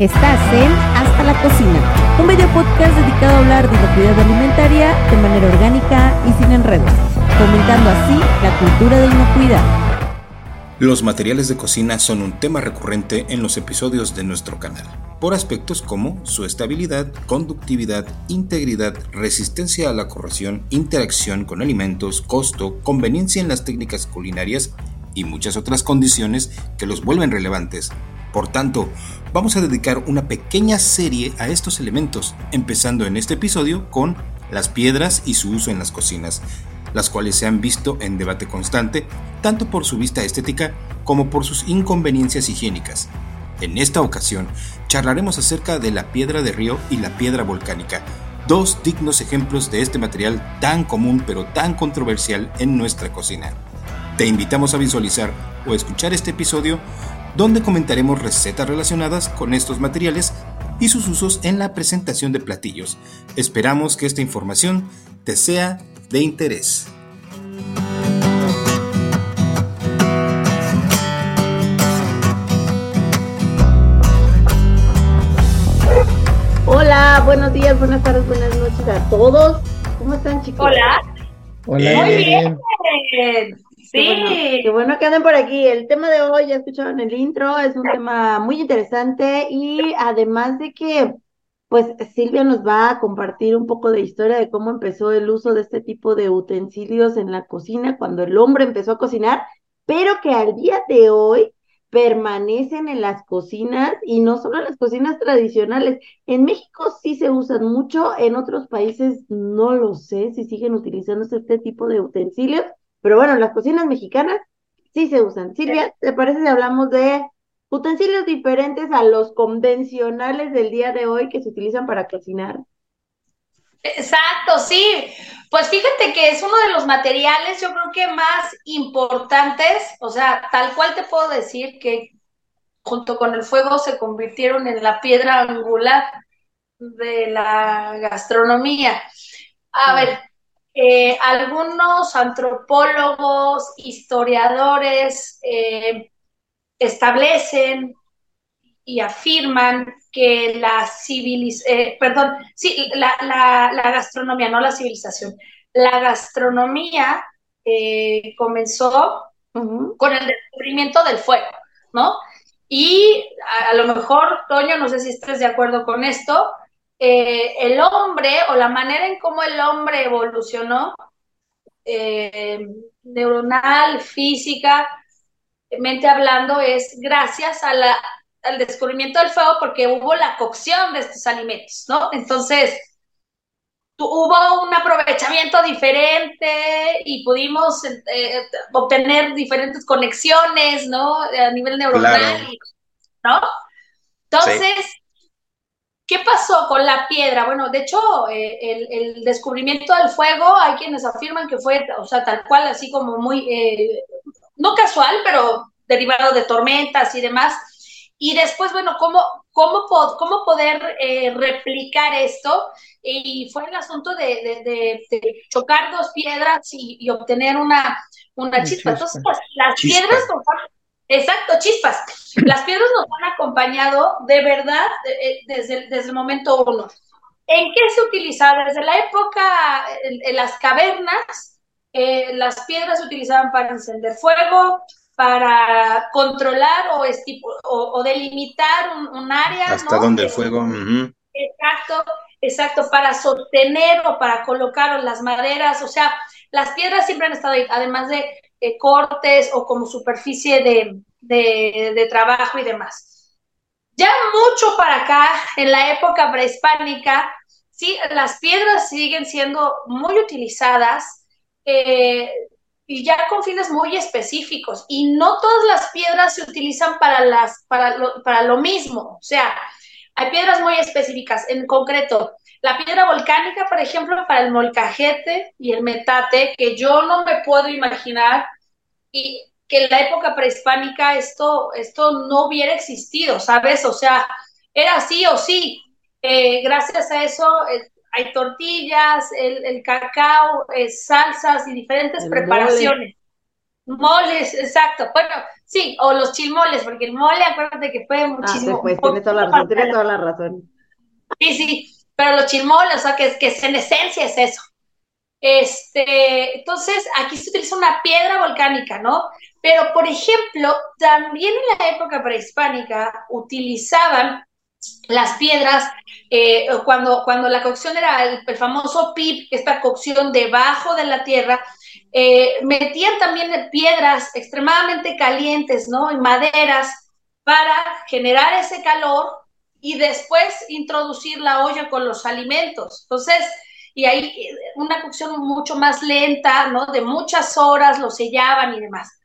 Estás en Hasta la Cocina, un video podcast dedicado a hablar de inocuidad alimentaria de manera orgánica y sin enredos, fomentando así la cultura de inocuidad. Los materiales de cocina son un tema recurrente en los episodios de nuestro canal, por aspectos como su estabilidad, conductividad, integridad, resistencia a la corrosión, interacción con alimentos, costo, conveniencia en las técnicas culinarias y muchas otras condiciones que los vuelven relevantes por tanto, vamos a dedicar una pequeña serie a estos elementos, empezando en este episodio con las piedras y su uso en las cocinas, las cuales se han visto en debate constante, tanto por su vista estética como por sus inconveniencias higiénicas. En esta ocasión, charlaremos acerca de la piedra de río y la piedra volcánica, dos dignos ejemplos de este material tan común pero tan controversial en nuestra cocina. Te invitamos a visualizar o escuchar este episodio donde comentaremos recetas relacionadas con estos materiales y sus usos en la presentación de platillos. Esperamos que esta información te sea de interés. Hola, buenos días, buenas tardes, buenas noches a todos. ¿Cómo están chicos? Hola. Hola. Muy bien. Qué bueno, que anden por aquí. El tema de hoy, ya escucharon el intro, es un tema muy interesante y además de que, pues Silvia nos va a compartir un poco de historia de cómo empezó el uso de este tipo de utensilios en la cocina cuando el hombre empezó a cocinar, pero que al día de hoy permanecen en las cocinas y no solo en las cocinas tradicionales. En México sí se usan mucho, en otros países no lo sé si siguen utilizando este tipo de utensilios, pero bueno, las cocinas mexicanas sí se usan. Silvia, ¿te parece si hablamos de utensilios diferentes a los convencionales del día de hoy que se utilizan para cocinar? Exacto, sí. Pues fíjate que es uno de los materiales, yo creo que más importantes, o sea, tal cual te puedo decir que junto con el fuego se convirtieron en la piedra angular de la gastronomía. A ver, eh, algunos antropólogos, historiadores eh, establecen y afirman que la civilización, eh, perdón, sí, la, la, gastronomía, no la civilización, la gastronomía comenzó con el descubrimiento del fuego, ¿no? Y a, a, lo mejor, Toño, no sé si estés de acuerdo con esto, eh, el hombre o la manera en cómo el hombre evolucionó, eh, neuronal, física, mente hablando, es gracias a la, al descubrimiento del fuego porque hubo la cocción de estos alimentos, ¿no? Entonces, hubo un aprovechamiento diferente y pudimos eh, obtener diferentes conexiones, ¿no? A nivel neuronal, ¿no? Entonces, ¿Qué pasó con la piedra? Bueno, de hecho, eh, el, descubrimiento del fuego, hay quienes afirman que fue, o sea, tal cual, así como muy, eh, no casual, pero derivado de tormentas y demás. Y después, bueno, ¿cómo, cómo, cómo poder eh, replicar esto? Y fue el asunto de, chocar dos piedras y, obtener una, una chispa. Entonces, pues, las piedras Exacto, chispas. Las piedras nos han acompañado de verdad eh, desde, desde el momento uno. ¿En qué se utilizaba? Desde la época, en, las cavernas, eh, las piedras se utilizaban para encender fuego, para controlar o, o, delimitar un, área. Hasta donde el fuego. Exacto, exacto, para sostener o para colocar las maderas. O sea, las piedras siempre han estado ahí, además de cortes o como superficie de, trabajo y demás. Ya mucho para acá, en la época prehispánica, sí, las piedras siguen siendo muy utilizadas eh, y ya con fines muy específicos. Y no todas las piedras se utilizan para, las, para, lo, para lo mismo. O sea, hay piedras muy específicas. En concreto, la piedra volcánica, por ejemplo, para el molcajete y el metate, que yo no me puedo imaginar y que en la época prehispánica esto, esto no hubiera existido, ¿sabes? O sea, era sí o sí. Eh, gracias a eso eh, hay tortillas, el, cacao, eh, salsas y diferentes preparaciones. Moles, exacto. Bueno, Sí, o los chilmoles, porque el mole, acuérdate que fue muchísimo. Ah, pues, tiene toda la razón, tiene toda la razón. Sí, sí, pero los chilmoles, o sea, que, que en esencia es eso. Este, entonces, aquí se utiliza una piedra volcánica, ¿no? Pero, por ejemplo, también en la época prehispánica utilizaban las piedras, eh, cuando, cuando la cocción era el, famoso pip, esta cocción debajo de la tierra, eh, metían también piedras extremadamente calientes, ¿no? Y maderas para generar ese calor y después introducir la olla con los alimentos. Entonces, y ahí una cocción mucho más lenta, ¿no? De muchas horas, lo sellaban y demás.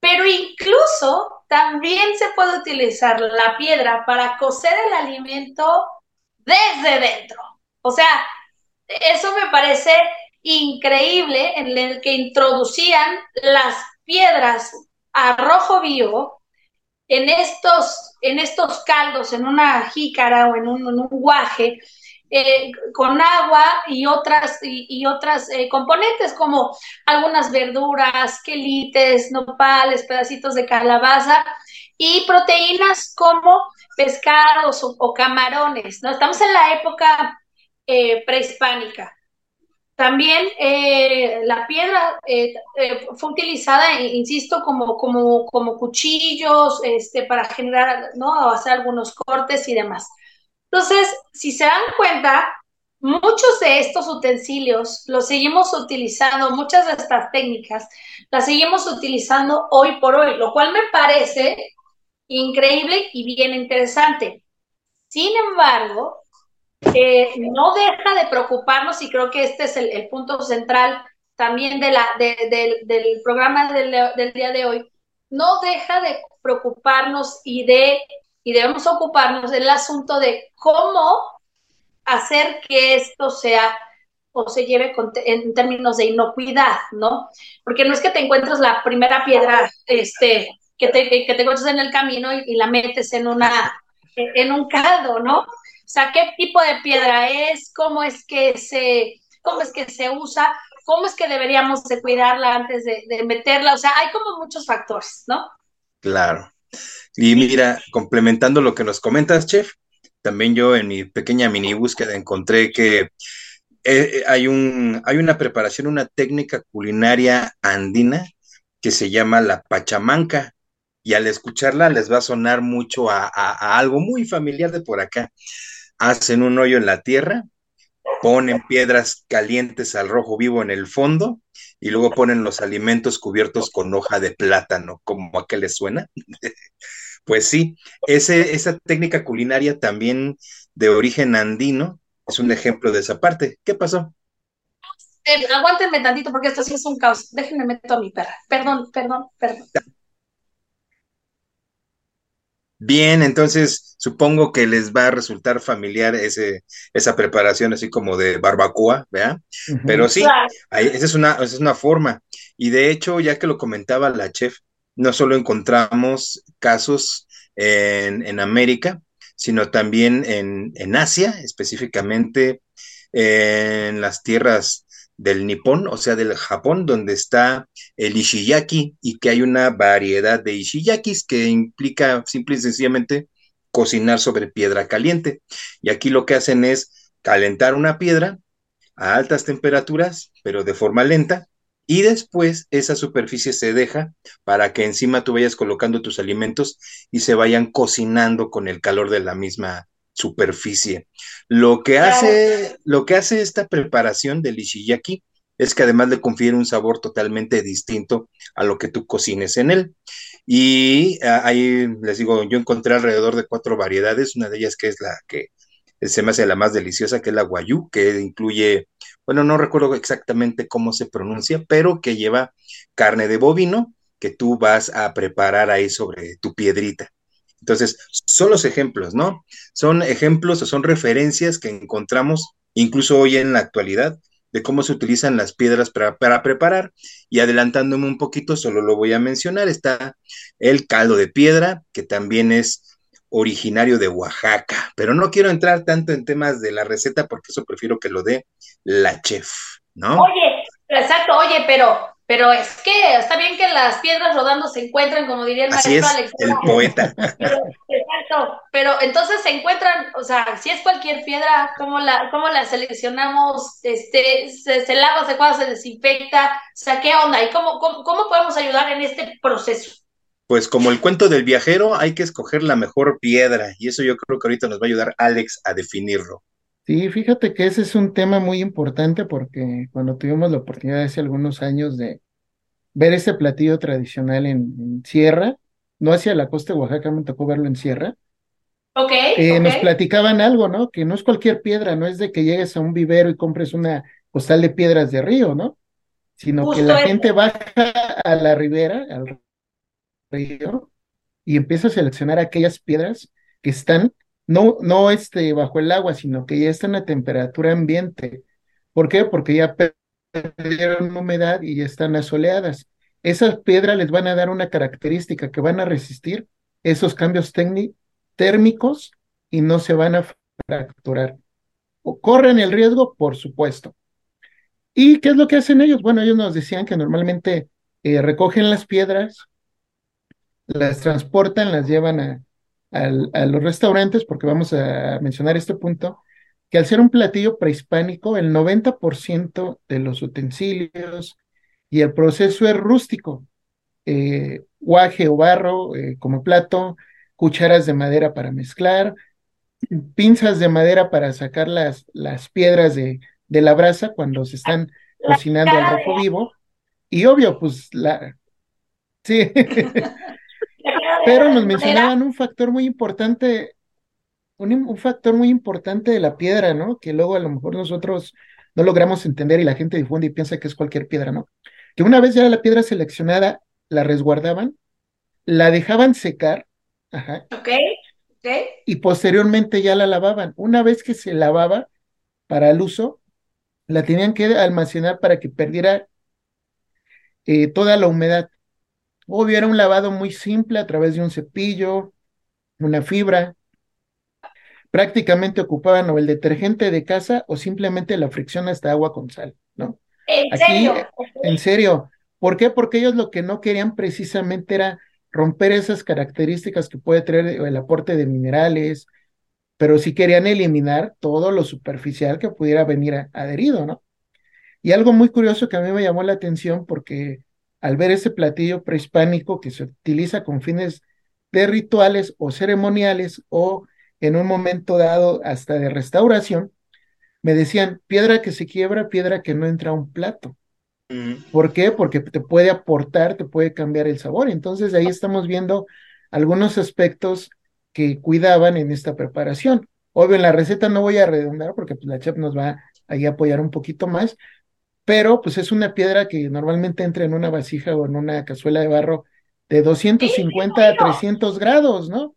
Pero incluso también se puede utilizar la piedra para cocer el alimento desde dentro. O sea, eso me parece increíble en el que introducían las piedras a rojo vivo en estos, en estos caldos, en una jícara o en un, en un guaje, eh, con agua y otras, y, otras eh, componentes como algunas verduras, quelites, nopales, pedacitos de calabaza y proteínas como pescados o, camarones. ¿no? Estamos en la época eh, prehispánica. También la piedra fue utilizada, insisto, como, cuchillos este, para generar, ¿no? hacer algunos cortes y demás. Entonces, si se dan cuenta, muchos de estos utensilios los seguimos utilizando, muchas de estas técnicas las seguimos utilizando hoy por hoy, lo cual me parece increíble y bien interesante. Sin embargo, eh, no deja de preocuparnos y creo que este es el, punto central también de la, del programa del día de hoy, no deja de preocuparnos y de y debemos ocuparnos del asunto de cómo hacer que esto sea o se lleve en términos de inocuidad, ¿no? Porque no es que te encuentres la primera piedra este, que, te, que te encuentres en el camino y, la metes en, una, en un caldo, ¿no? O sea, ¿qué tipo de piedra es? ¿Cómo es que se, cómo es que se usa? ¿Cómo es que deberíamos de cuidarla antes de, meterla? O sea, hay como muchos factores, ¿no? Claro. Y mira, complementando lo que nos comentas, chef, también yo en mi pequeña mini búsqueda encontré que eh, eh, hay, un, hay una preparación, una técnica culinaria andina que se llama la pachamanca. Y al escucharla les va a sonar mucho a algo muy familiar de por acá. Hacen un hoyo en la tierra, ponen piedras calientes al rojo vivo en el fondo y luego ponen los alimentos cubiertos con hoja de plátano, como a qué les suena. Pues sí, ese, esa técnica culinaria también de origen andino es un ejemplo de esa parte. ¿Qué pasó? Eh, aguántenme tantito porque esto sí es un caos. Déjenme meter a mi perra. Perdón, perdón, perdón. Bien, entonces supongo que les va a resultar familiar ese, esa preparación así como de barbacoa, ¿verdad? Pero sí, esa, es una, esa es una forma. Y de hecho, ya que lo comentaba la chef, no solo encontramos casos en, América, sino también en, Asia, específicamente en las tierras del Nippon, o sea, del Japón, donde está el Ishiyaki y que hay una variedad de Ishiyakis que implica simple y sencillamente cocinar sobre piedra caliente. Y aquí lo que hacen es calentar una piedra a altas temperaturas, pero de forma lenta, y después esa superficie se deja para que encima tú vayas colocando tus alimentos y se vayan cocinando con el calor de la misma superficie. Lo que hace, lo que hace esta preparación del ishiyaki es que además le confiere un sabor totalmente distinto a lo que tú cocines en él. Y ah, ahí les digo, yo encontré alrededor de cuatro variedades, una de ellas que es la que se me hace la más deliciosa, que es la guayú, que incluye bueno, no recuerdo exactamente cómo se pronuncia, pero que lleva carne de bovino que tú vas a preparar ahí sobre tu piedrita. Entonces, son los ejemplos, ¿no? Son ejemplos o son referencias que encontramos incluso hoy en la actualidad de cómo se utilizan las piedras para, para, preparar. Y adelantándome un poquito, solo lo voy a mencionar, está el caldo de piedra, que también es originario de Oaxaca, pero no quiero entrar tanto en temas de la receta porque eso prefiero que lo dé la chef, ¿no? Oye, exacto, oye, pero pero es que está bien que las piedras rodando se encuentran, como diría el maestro Alex. El poeta. exacto, pero entonces se encuentran, o sea, si es cualquier piedra, ¿cómo la, cómo la seleccionamos? Este, se, se lava, se cuadra, se desinfecta, o sea, ¿qué onda? ¿Y cómo, cómo, cómo podemos ayudar en este proceso? Pues como el cuento del viajero, hay que escoger la mejor piedra y eso yo creo que ahorita nos va a ayudar Alex a definirlo. Sí, fíjate que ese es un tema muy importante porque cuando tuvimos la oportunidad hace algunos años de ver ese platillo tradicional en, Sierra, no hacia la costa de Oaxaca, me tocó verlo en Sierra. Ok. Eh, nos platicaban algo, ¿no? Que no es cualquier piedra, no es de que llegues a un vivero y compres una costal de piedras de río, ¿no? Sino que la gente baja a la ribera, al río, y empieza a seleccionar aquellas piedras que están no, no este, bajo el agua, sino que ya están a temperatura ambiente. ¿Por qué? Porque ya perdieron humedad y ya están asoleadas. Esas piedras les van a dar una característica que van a resistir esos cambios térmicos y no se van a fracturar. O corren el riesgo, por supuesto. ¿Y qué es lo que hacen ellos? Bueno, ellos nos decían que normalmente eh, recogen las piedras, las transportan, las llevan a, a los restaurantes, porque vamos a mencionar este punto, que al ser un platillo prehispánico, el 90% de los utensilios y el proceso es rústico. Eh, guaje o barro eh, como plato, cucharas de madera para mezclar, pinzas de madera para sacar las, las piedras de, de la brasa cuando se están cocinando al rojo vivo. Y obvio, pues la... Sí. Pero nos mencionaban un factor muy importante, un, factor muy importante de la piedra, ¿no? Que luego a lo mejor nosotros no logramos entender y la gente difunde y piensa que es cualquier piedra, ¿no? Que una vez ya la piedra seleccionada, la resguardaban, la dejaban secar, ajá. Ok, ok. Y posteriormente ya la lavaban. Una vez que se lavaba para el uso, la tenían que almacenar para que perdiera eh, toda la humedad. Obvio, era un lavado muy simple a través de un cepillo, una fibra. Prácticamente ocupaban o el detergente de casa o simplemente la fricción hasta agua con sal, ¿no? ¿En Aquí, serio? En serio. ¿Por qué? Porque ellos lo que no querían precisamente era romper esas características que puede traer el aporte de minerales, pero sí querían eliminar todo lo superficial que pudiera venir adherido, ¿no? Y algo muy curioso que a mí me llamó la atención porque al ver ese platillo prehispánico que se utiliza con fines de rituales o ceremoniales o en un momento dado hasta de restauración, me decían, piedra que se quiebra, piedra que no entra a un plato. Mm. ¿Por qué? Porque te puede aportar, te puede cambiar el sabor. Entonces ahí estamos viendo algunos aspectos que cuidaban en esta preparación. Obvio, en la receta no voy a redundar porque pues, la chef nos va a apoyar un poquito más, pero pues es una piedra que normalmente entra en una vasija o en una cazuela de barro de 250 a 300 grados, ¿no?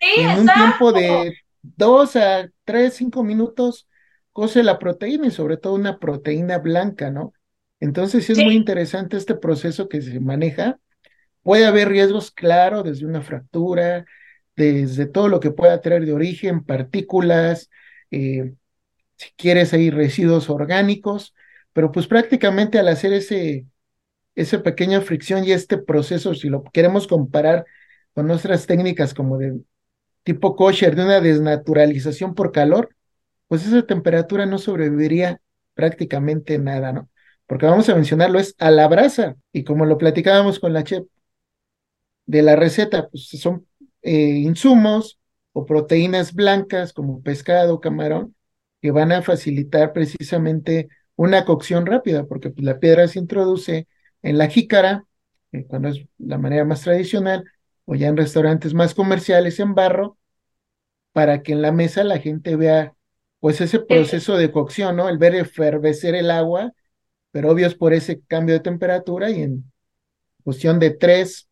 en un tiempo de 2 a 3, 5 minutos cose la proteína y sobre todo una proteína blanca, ¿no? Entonces es muy interesante este proceso que se maneja. Puede haber riesgos, claro, desde una fractura, desde todo lo que pueda traer de origen, partículas, eh, si quieres hay residuos orgánicos, pero pues prácticamente al hacer ese, esa pequeña fricción y este proceso, si lo queremos comparar con nuestras técnicas como de tipo kosher, de una desnaturalización por calor, pues esa temperatura no sobreviviría prácticamente nada, ¿no? Porque vamos a mencionarlo, es a la brasa, y como lo platicábamos con la chef de la receta, pues son eh, insumos o proteínas blancas como pescado, camarón, que van a facilitar precisamente una cocción rápida, porque pues, la piedra se introduce en la jícara, eh, cuando es la manera más tradicional, o ya en restaurantes más comerciales en barro, para que en la mesa la gente vea pues ese proceso de cocción, ¿no? El ver efervecer el agua, pero obvio es por ese cambio de temperatura y en cuestión de tres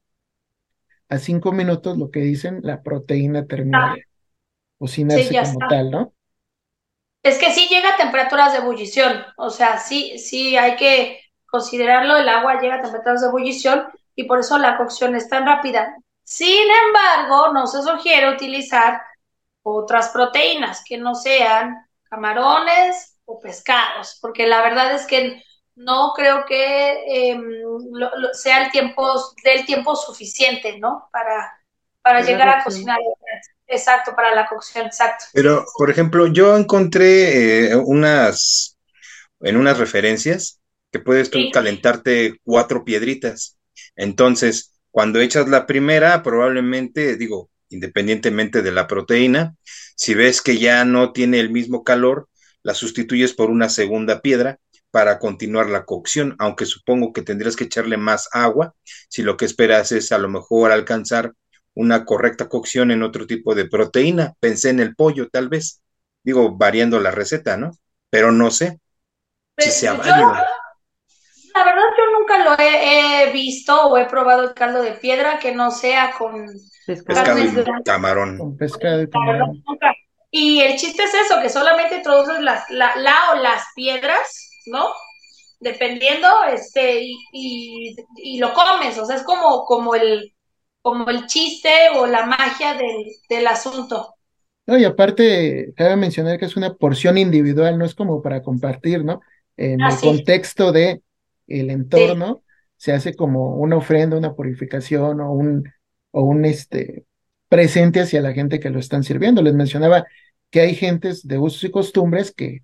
a cinco minutos, lo que dicen, la proteína termina de cocinarse como tal, ¿no? Es que sí llega a temperaturas de ebullición, o sea, sí, sí hay que considerarlo, el agua llega a temperaturas de ebullición y por eso la cocción es tan rápida. Sin embargo, no se sugiere utilizar otras proteínas que no sean camarones o pescados, porque la verdad es que no creo que em, sea el tiempo, del tiempo suficiente, ¿no? Para, para llegar a cocinar. Exacto, para la cocción, exacto. Pero, por ejemplo, yo encontré eh, unas, en unas referencias, que puedes tú calentarte cuatro piedritas. Entonces, cuando echas la primera, probablemente, digo, independientemente de la proteína, si ves que ya no tiene el mismo calor, la sustituyes por una segunda piedra para continuar la cocción, aunque supongo que tendrías que echarle más agua si lo que esperas es a lo mejor alcanzar una correcta cocción en otro tipo de proteína. Pensé en el pollo, tal vez. Digo, variando la receta, ¿no? Pero no sé si sea válido. La verdad, yo nunca lo he, visto o he probado el caldo de piedra que no sea con pescado y camarón. Con pescado y camarón. Y el chiste es eso, que solamente introduces las, la, o las piedras, ¿no? Dependiendo, este, y, y, lo comes, o sea, es como, como el, como el chiste o la magia del, del asunto. No, y aparte, cabe mencionar que es una porción individual, no es como para compartir, ¿no? En el contexto de el entorno, se hace como una ofrenda, una purificación o un, o un este, presente hacia la gente que lo están sirviendo. Les mencionaba que hay gentes de usos y costumbres que,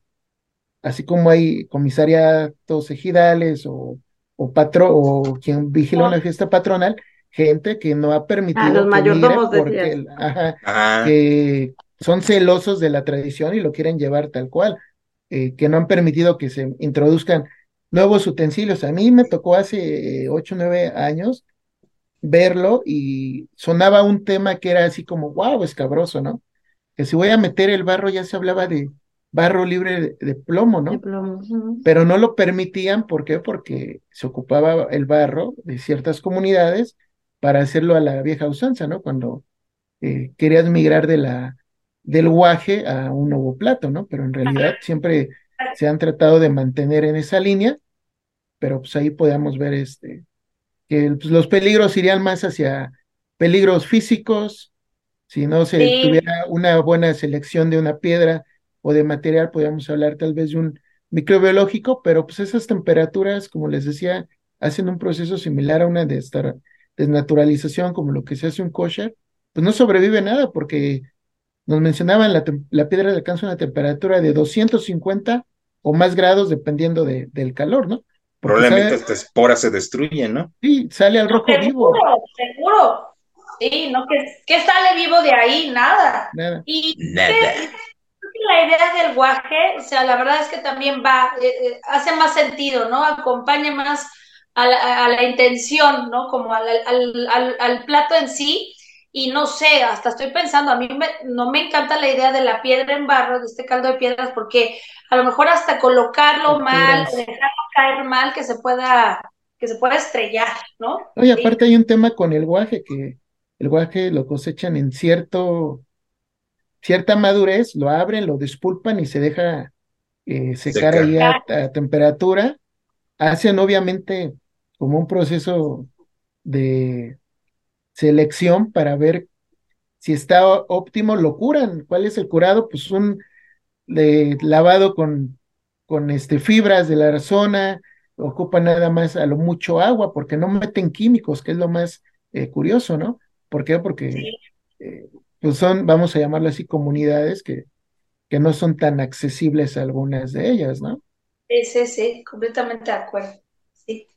así como hay comisariatos ejidales o, o patro, o quien vigila una fiesta patronal, gente que no ha permitido ah, los mayordomos porque que son celosos de la tradición y lo quieren llevar tal cual, eh, que no han permitido que se introduzcan nuevos utensilios. A mí me tocó hace ocho o nueve años verlo y sonaba un tema que era así como, wow, escabroso, ¿no? Que si voy a meter el barro ya se hablaba de barro libre de, plomo, ¿no? Pero no lo permitían, ¿por qué? Porque se ocupaba el barro de ciertas comunidades para hacerlo a la vieja usanza, ¿no? Cuando eh, querías migrar de la, del guaje a un nuevo plato, ¿no? Pero en realidad siempre se han tratado de mantener en esa línea, pero pues ahí podemos ver este, que pues, los peligros irían más hacia peligros físicos, si no se tuviera una buena selección de una piedra o de material, podríamos hablar tal vez de un microbiológico, pero pues esas temperaturas, como les decía, hacen un proceso similar a una de esta desnaturalización, como lo que se hace un kosher, pues no sobrevive nada, porque nos mencionaban la, la piedra alcanza una temperatura de 250 o más grados dependiendo de, del calor, ¿no? Probablemente esta espora se destruye, ¿no? Sí, sale al rojo vivo. Seguro, Sí, no, ¿qué, sale vivo de ahí? Nada. Nada. Y Nada. la idea del guaje, o sea, la verdad es que también va, eh, eh, hace más sentido, ¿no? Acompaña más a la, intención, ¿no? Como al, al, al, plato en sí. Y no sé, hasta estoy pensando, a mí no me encanta la idea de la piedra en barro, de este caldo de piedras, porque a lo mejor hasta colocarlo mal, dejarlo caer mal, que se pueda, que se pueda estrellar, ¿no? Oye, aparte hay un tema con el guaje, que el guaje lo cosechan en cierto, cierta madurez, lo abren, lo despulpan y se deja eh, secar ahí a, temperatura. Hacen obviamente como un proceso de selección para ver si está óptimo, lo curan. ¿Cuál es el curado? Pues un de lavado con, con este, fibras de la zona, ocupa nada más a lo mucho agua, porque no meten químicos, que es lo más eh, curioso, ¿no? ¿Por qué? Porque eh, pues son, vamos a llamarlo así, comunidades que, que no son tan accesibles a algunas de ellas, ¿no? Sí, sí, sí, completamente de acuerdo.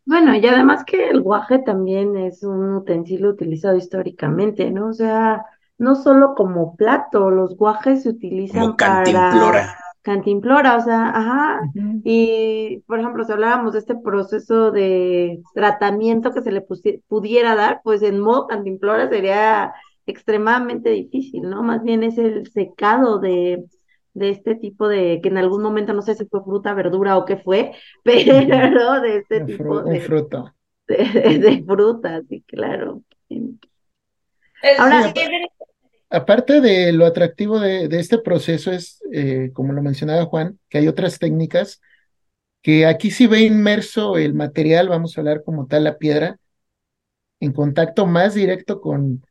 Bueno, y además que el guaje también es un utensilio utilizado históricamente, ¿no? O sea, no solo como plato, los guajes se utilizan para cantimplora, o sea, ajá, y por ejemplo, si hablábamos de este proceso de tratamiento que se le pudiera dar, pues en modo cantimplora sería extremadamente difícil, ¿no? Más bien es el secado de, de este tipo de, que en algún momento no sé si fue fruta, verdura o qué fue, pero de este tipo de, fruta. De, fruta, sí, claro. Ahora, aparte de lo atractivo de, este proceso es, eh, como lo mencionaba Juan, que hay otras técnicas que aquí sí ve inmerso el material, vamos a hablar como tal la piedra, en contacto más directo con,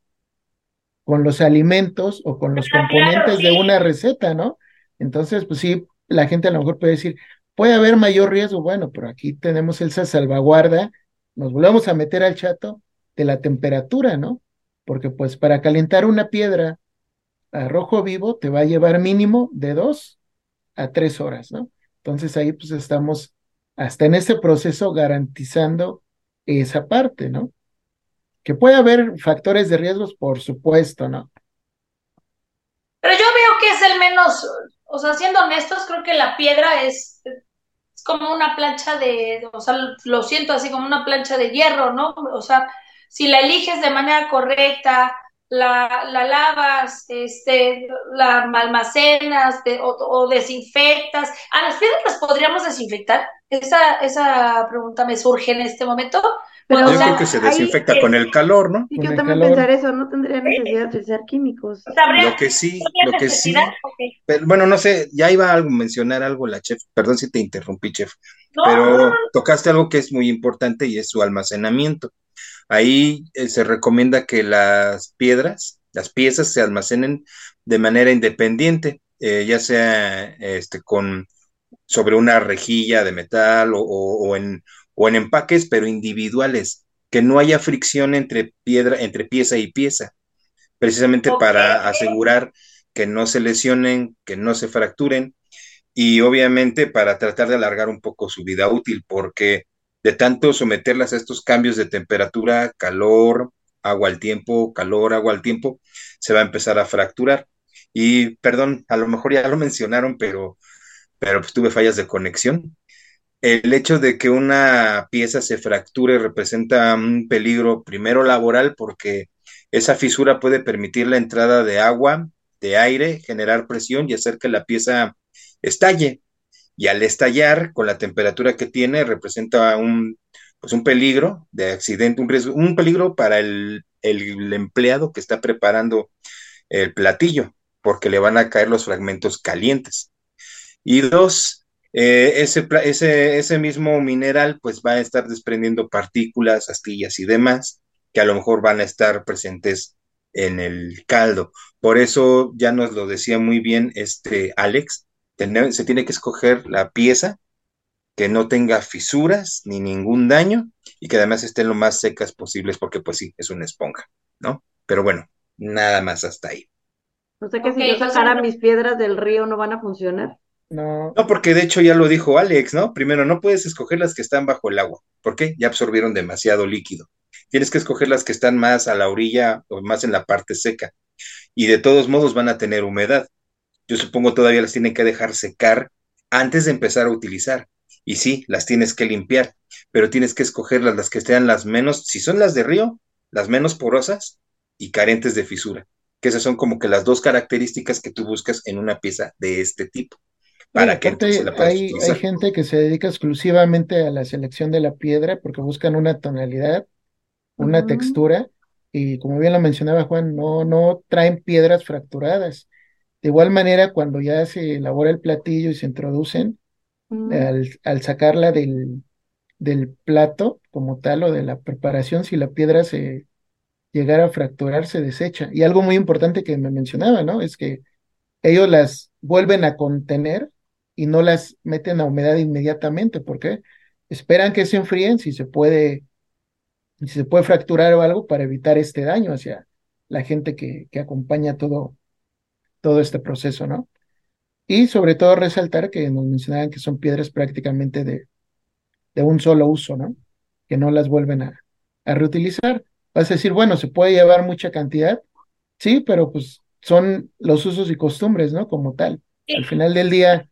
con los alimentos o con los componentes de una receta, ¿no? Entonces, pues sí, la gente a lo mejor puede decir, puede haber mayor riesgo, bueno, pero aquí tenemos esa salvaguarda, nos volvemos a meter al chato de la temperatura, ¿no? Porque pues para calentar una piedra a rojo vivo te va a llevar mínimo de dos a tres horas, ¿no? Entonces ahí pues estamos hasta en ese proceso garantizando esa parte, ¿no? Que puede haber factores de riesgos, por supuesto, ¿no? Pero yo veo que es el menos, o sea, siendo honestos, creo que la piedra es, como una plancha de, o sea, lo siento así como una plancha de hierro, ¿no? O sea, si la eliges de manera correcta, la, la lavas, este, la almacenas o, desinfectas. ¿A las piedras las podríamos desinfectar? Esa, esa pregunta me surge en este momento. Pero, yo creo que se desinfecta con el calor, ¿no? Sí, yo también pensar eso, no tendría necesidad de ser químicos. Lo que sí, lo que sí, pero, bueno, no sé, ya iba a mencionar algo la chef, perdón si te interrumpí, chef, pero tocaste algo que es muy importante y es su almacenamiento. Ahí eh, se recomienda que las piedras, las piezas se almacenen de manera independiente, eh, ya sea este, con sobre una rejilla de metal o, en, o en empaques, pero individuales, que no haya fricción entre piedra, entre pieza y pieza, precisamente para asegurar que no se lesionen, que no se fracturen y obviamente para tratar de alargar un poco su vida útil, porque de tanto someterlas a estos cambios de temperatura, calor, agua al tiempo, calor, agua al tiempo, se va a empezar a fracturar. Y perdón, a lo mejor ya lo mencionaron, pero, pero pues tuve fallas de conexión. El hecho de que una pieza se fracture representa un peligro primero laboral porque esa fisura puede permitir la entrada de agua, de aire, generar presión y hacer que la pieza estalle y al estallar con la temperatura que tiene representa un, pues un peligro de accidente, un, riesgo, un peligro para el, empleado que está preparando el platillo, porque le van a caer los fragmentos calientes. Y dos, eh, ese, ese, ese mismo mineral pues va a estar desprendiendo partículas, astillas y demás, que a lo mejor van a estar presentes en el caldo. Por eso ya nos lo decía muy bien este Alex, se tiene que escoger la pieza que no tenga fisuras ni ningún daño y que además estén lo más secas posibles porque pues sí, es una esponja, ¿no? Pero bueno, nada más hasta ahí. O sea que si yo sacara mis piedras del río no van a funcionar. No. No, porque de hecho ya lo dijo Alex, ¿no? Primero, no puedes escoger las que están bajo el agua. ¿Por qué? Ya absorbieron demasiado líquido. Tienes que escoger las que están más a la orilla o más en la parte seca. Y de todos modos van a tener humedad yo supongo todavía las tienen que dejar secar antes de empezar a utilizar. Y sí, las tienes que limpiar, pero tienes que escogerlas las que sean las menos, si son las de río, las menos porosas y carentes de fisura, que esas son como que las dos características que tú buscas en una pieza de este tipo. Para que la hay, hay gente que se dedica exclusivamente a la selección de la piedra porque buscan una tonalidad, una textura, y como bien lo mencionaba Juan, no, no traen piedras fracturadas de igual manera, cuando ya se elabora el platillo y se introducen, mm. al, sacarla del, del plato como tal o de la preparación, si la piedra se llegara a fracturar, se desecha. Y algo muy importante que me mencionaba, ¿no? Es que ellos las vuelven a contener y no las meten a humedad inmediatamente, porque esperan que se enfríen si se puede, si se puede fracturar o algo para evitar este daño hacia la gente que, que acompaña todo, todo este proceso, ¿no? Y sobre todo resaltar que nos mencionaban que son piedras prácticamente de, de un solo uso, ¿no? Que no las vuelven a, a reutilizar. Vas a decir, bueno, se puede llevar mucha cantidad, sí, pero pues son los usos y costumbres, ¿no? Como tal. Al final del día,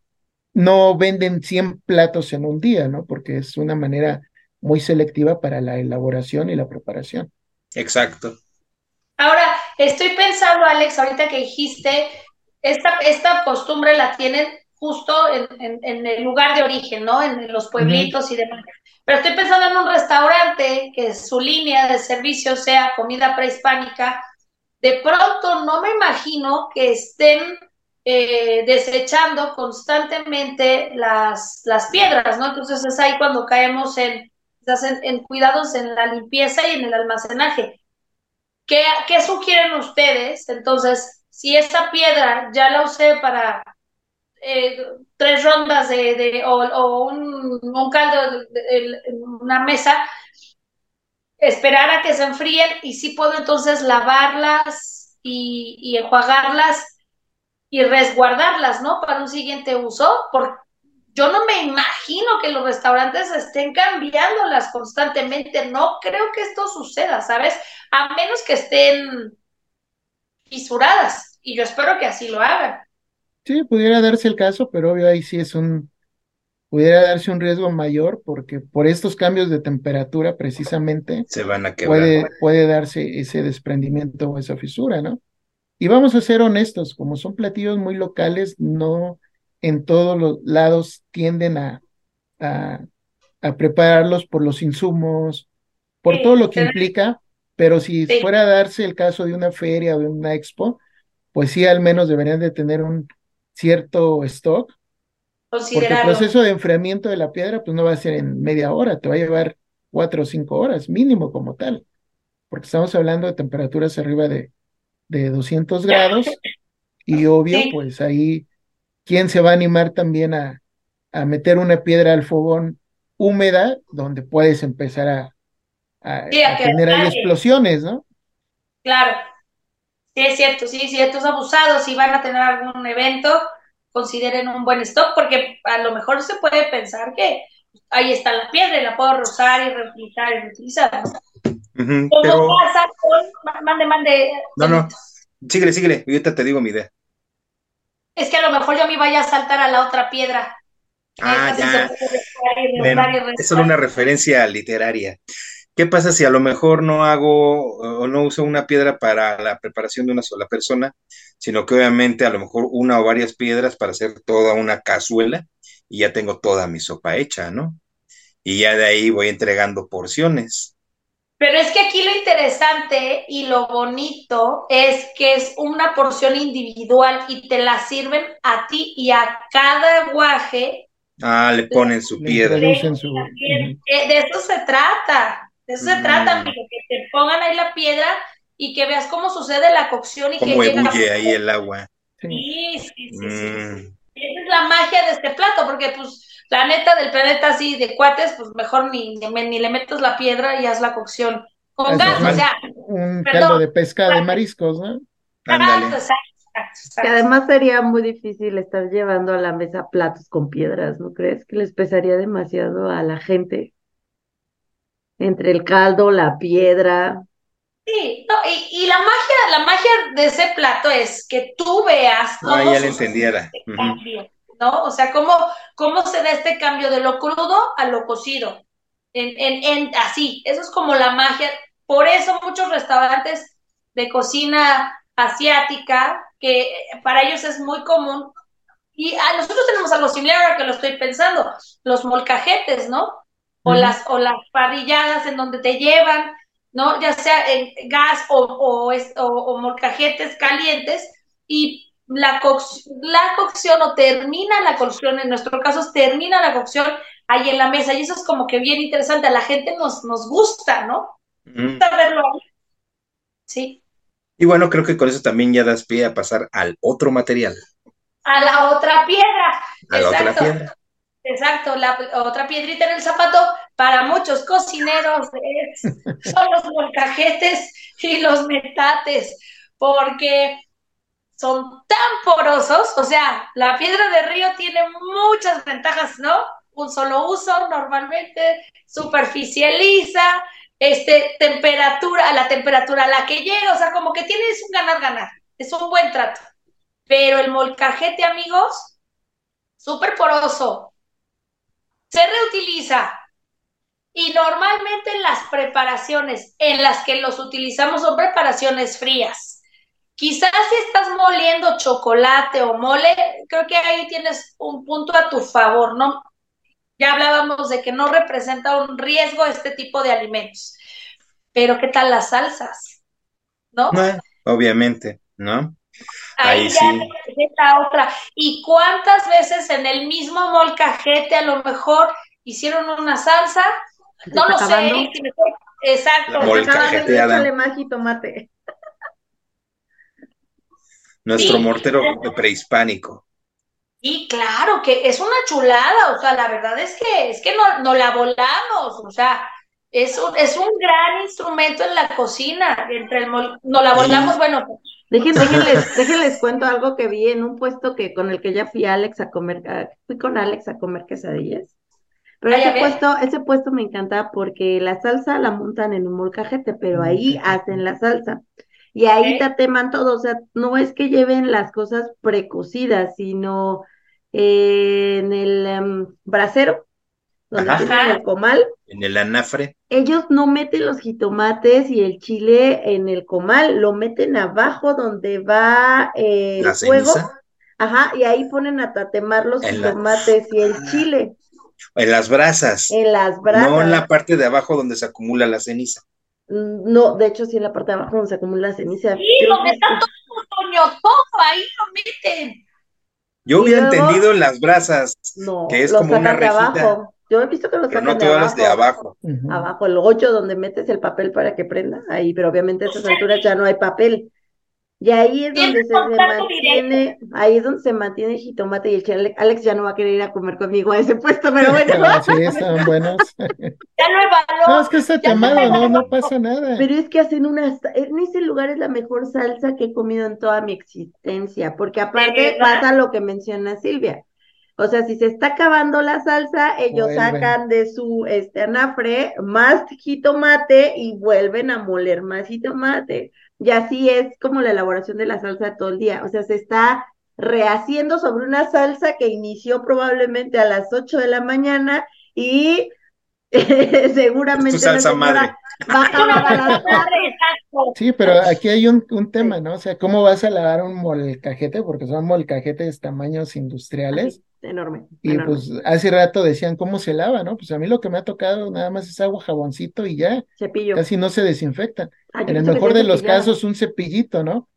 no venden 100 platos en un día, ¿no? Porque es una manera muy selectiva para la elaboración y la preparación. Exacto. Ahora, estoy pensando, Alex, ahorita que dijiste, esta, esta costumbre la tienen justo en, el lugar de origen, ¿no? En, los pueblitos y demás. Pero estoy pensando en un restaurante que su línea de servicio sea comida prehispánica. De pronto no me imagino que estén eh, desechando constantemente las, las piedras, ¿no? Entonces es ahí cuando caemos en, en cuidados en la limpieza y en el almacenaje. ¿Qué, sugieren ustedes? Entonces, si esta piedra ya la usé para eh, tres rondas de, o, un, caldo en una mesa, esperar a que se enfríen y sí puedo entonces lavarlas y enjuagarlas y resguardarlas, ¿no? Para un siguiente uso, porque yo no me imagino que los restaurantes estén cambiándolas constantemente. No creo que esto suceda, ¿sabes? A menos que estén fisuradas. Y yo espero que así lo hagan. Sí, pudiera darse el caso, pero obvio ahí sí es un, pudiera darse un riesgo mayor porque por estos cambios de temperatura precisamente se van a Puede, puede darse ese desprendimiento o esa fisura, ¿no? Y vamos a ser honestos, como son platillos muy locales, no en todos los lados tienden a, a, prepararlos por los insumos, por todo lo que implica, pero si fuera a darse el caso de una feria o de una expo, pues sí al menos deberían de tener un cierto stock, porque el proceso de enfriamiento de la piedra pues no va a ser en media hora, te va a llevar cuatro o cinco horas mínimo como tal, porque estamos hablando de temperaturas arriba de, de 200 grados y obvio pues ahí ¿quién se va a animar también a, a meter una piedra al fogón húmeda donde puedes empezar a, a, tener ahí explosiones, ¿no? Claro, sí es cierto, sí, si estos abusados, si van a tener algún evento, consideren un buen stock, porque a lo mejor se puede pensar que ahí está la piedra y la puedo rozar y reutilizar y reutilizar, ¿no? ¿Cómo pasa con... Mande, mande. No, no, síguele, síguele, ahorita te digo mi idea es que a lo mejor yo me vaya a saltar a la otra piedra. Ah, ya. es solo una referencia literaria. ¿Qué pasa si a lo mejor no hago o no uso una piedra para la preparación de una sola persona, sino que obviamente a lo mejor una o varias piedras para hacer toda una cazuela y ya tengo toda mi sopa hecha, ¿no? Y ya de ahí voy entregando porciones. Pero es que aquí lo interesante y lo bonito es que es una porción individual y te la sirven a ti y a cada guaje. Ah, le ponen su piedra. De, eso se trata, de eso se mm. trata, amigo, que te pongan ahí la piedra y que veas cómo sucede la cocción y cómo que ebulle ahí el agua. Sí, sí, sí, sí, mm. Esa es la magia de este plato, porque pues la neta del planeta así de cuates, pues mejor ni, ni, le metes la piedra y haz la cocción con gas, o sea. Un caldo de pesca de mariscos, ¿no? Que además sería muy difícil estar llevando a la mesa platos con piedras, ¿no crees? Que les pesaría demasiado a la gente. Entre el caldo, la piedra. Sí, no, y, la magia, la magia de ese plato es que tú veas cómo ah, ya le entendiera. ¿No? O sea, cómo, cómo se da este cambio de lo crudo a lo cocido. En, en, en, así, eso es como la magia. Por eso muchos restaurantes de cocina asiática, que para ellos es muy común, y a nosotros tenemos algo similar ahora que lo estoy pensando, los molcajetes, ¿no? O, las, o las parrilladas en donde te llevan, ¿no? Ya sea en gas o, o, o, o molcajetes calientes, y la, la cocción o termina la cocción, en nuestro caso termina la cocción ahí en la mesa y eso es como que bien interesante, a la gente nos, nos gusta, ¿no? Mm. Gusta verlo ahí. Sí. Y bueno, creo que con eso también ya das pie a pasar al otro material. A la otra piedra. A la otra piedra. Exacto, la otra piedrita en el zapato para muchos cocineros son los molcajetes y los metates, porque son tan porosos, o sea, la piedra de río tiene muchas ventajas, ¿no? Un solo uso normalmente, superficializa, este, temperatura, la temperatura a la que llega, o sea, como que tienes un ganar-ganar, es un buen trato. Pero el molcajete, amigos, súper poroso, se reutiliza. Y normalmente las preparaciones en las que los utilizamos son preparaciones frías Quizás si estás moliendo chocolate o mole, creo que ahí tienes un punto a tu favor, ¿no? Ya hablábamos de que no representa un riesgo este tipo de alimentos. Pero ¿qué tal las salsas? ¿No? obviamente, ¿no? Ahí, ya sí. otra. ¿Y cuántas veces en el mismo molcajete a lo mejor hicieron una salsa? No lo sé. Exacto. La molcajeteada. y tomate. Nuestro mortero prehispánico. Y claro, que es una chulada, o sea, la verdad es que es que no, no la volamos, o sea, es un, es un gran instrumento en la cocina, entre el no la volamos, bueno. Déjenles, déjenles, déjenles cuento algo que vi en un puesto que con el que ya fui a Alex a comer, fui con Alex a comer quesadillas. Pero ese puesto, ese puesto me encanta porque la salsa la montan en un molcajete, pero ahí hacen la salsa. Y ahí te teman todo, o sea, no es que lleven las cosas precocidas, sino en el em, brasero, donde tienen el comal. En el anafre. Ellos no meten los jitomates y el chile en el comal, lo meten abajo donde va el fuego. Ajá, y ahí ponen a tatemar los jitomates y el chile. En las brasas. En las brasas. No en la parte de abajo donde se acumula la ceniza. Mm, no, de hecho sí en la parte de abajo donde se acumula la ceniza. Sí, donde está todo, Toño, todo ahí lo meten. Yo hubiera entendido las brasas, que es como una rejita. Abajo. Yo he visto que los sacan no de abajo. de abajo. Abajo, el hoyo donde metes el papel para que prenda, ahí, pero obviamente a estas alturas ya no hay papel. Y ahí es donde se, mantiene, ahí es donde se mantiene el jitomate y el chile. Alex ya no va a querer ir a comer conmigo a ese puesto, pero bueno. sí, están buenos. ya no hay valor. No, es que está quemado, no, no pasa nada. Pero es que hacen una, en ese lugar es la mejor salsa que he comido en toda mi existencia, porque aparte pasa lo que menciona Silvia. O sea, si se está acabando la salsa, ellos sacan de su este anafre más jitomate y vuelven a moler más jitomate. Y así es como la elaboración de la salsa todo el día. O sea, se está rehaciendo sobre una salsa que inició probablemente a las 8 de la mañana y seguramente salsa madre. va a acabar a las Sí, pero aquí hay un, un, tema, ¿no? O sea, ¿cómo vas a lavar un molcajete? Porque son molcajetes tamaños industriales. Enorme. Y pues hace rato decían cómo se lava, ¿no? Pues a mí lo que me ha tocado nada más es agua, jaboncito y ya. Cepillo. Casi no se desinfectan. Ah, en el mejor de los casos, un cepillito, ¿no?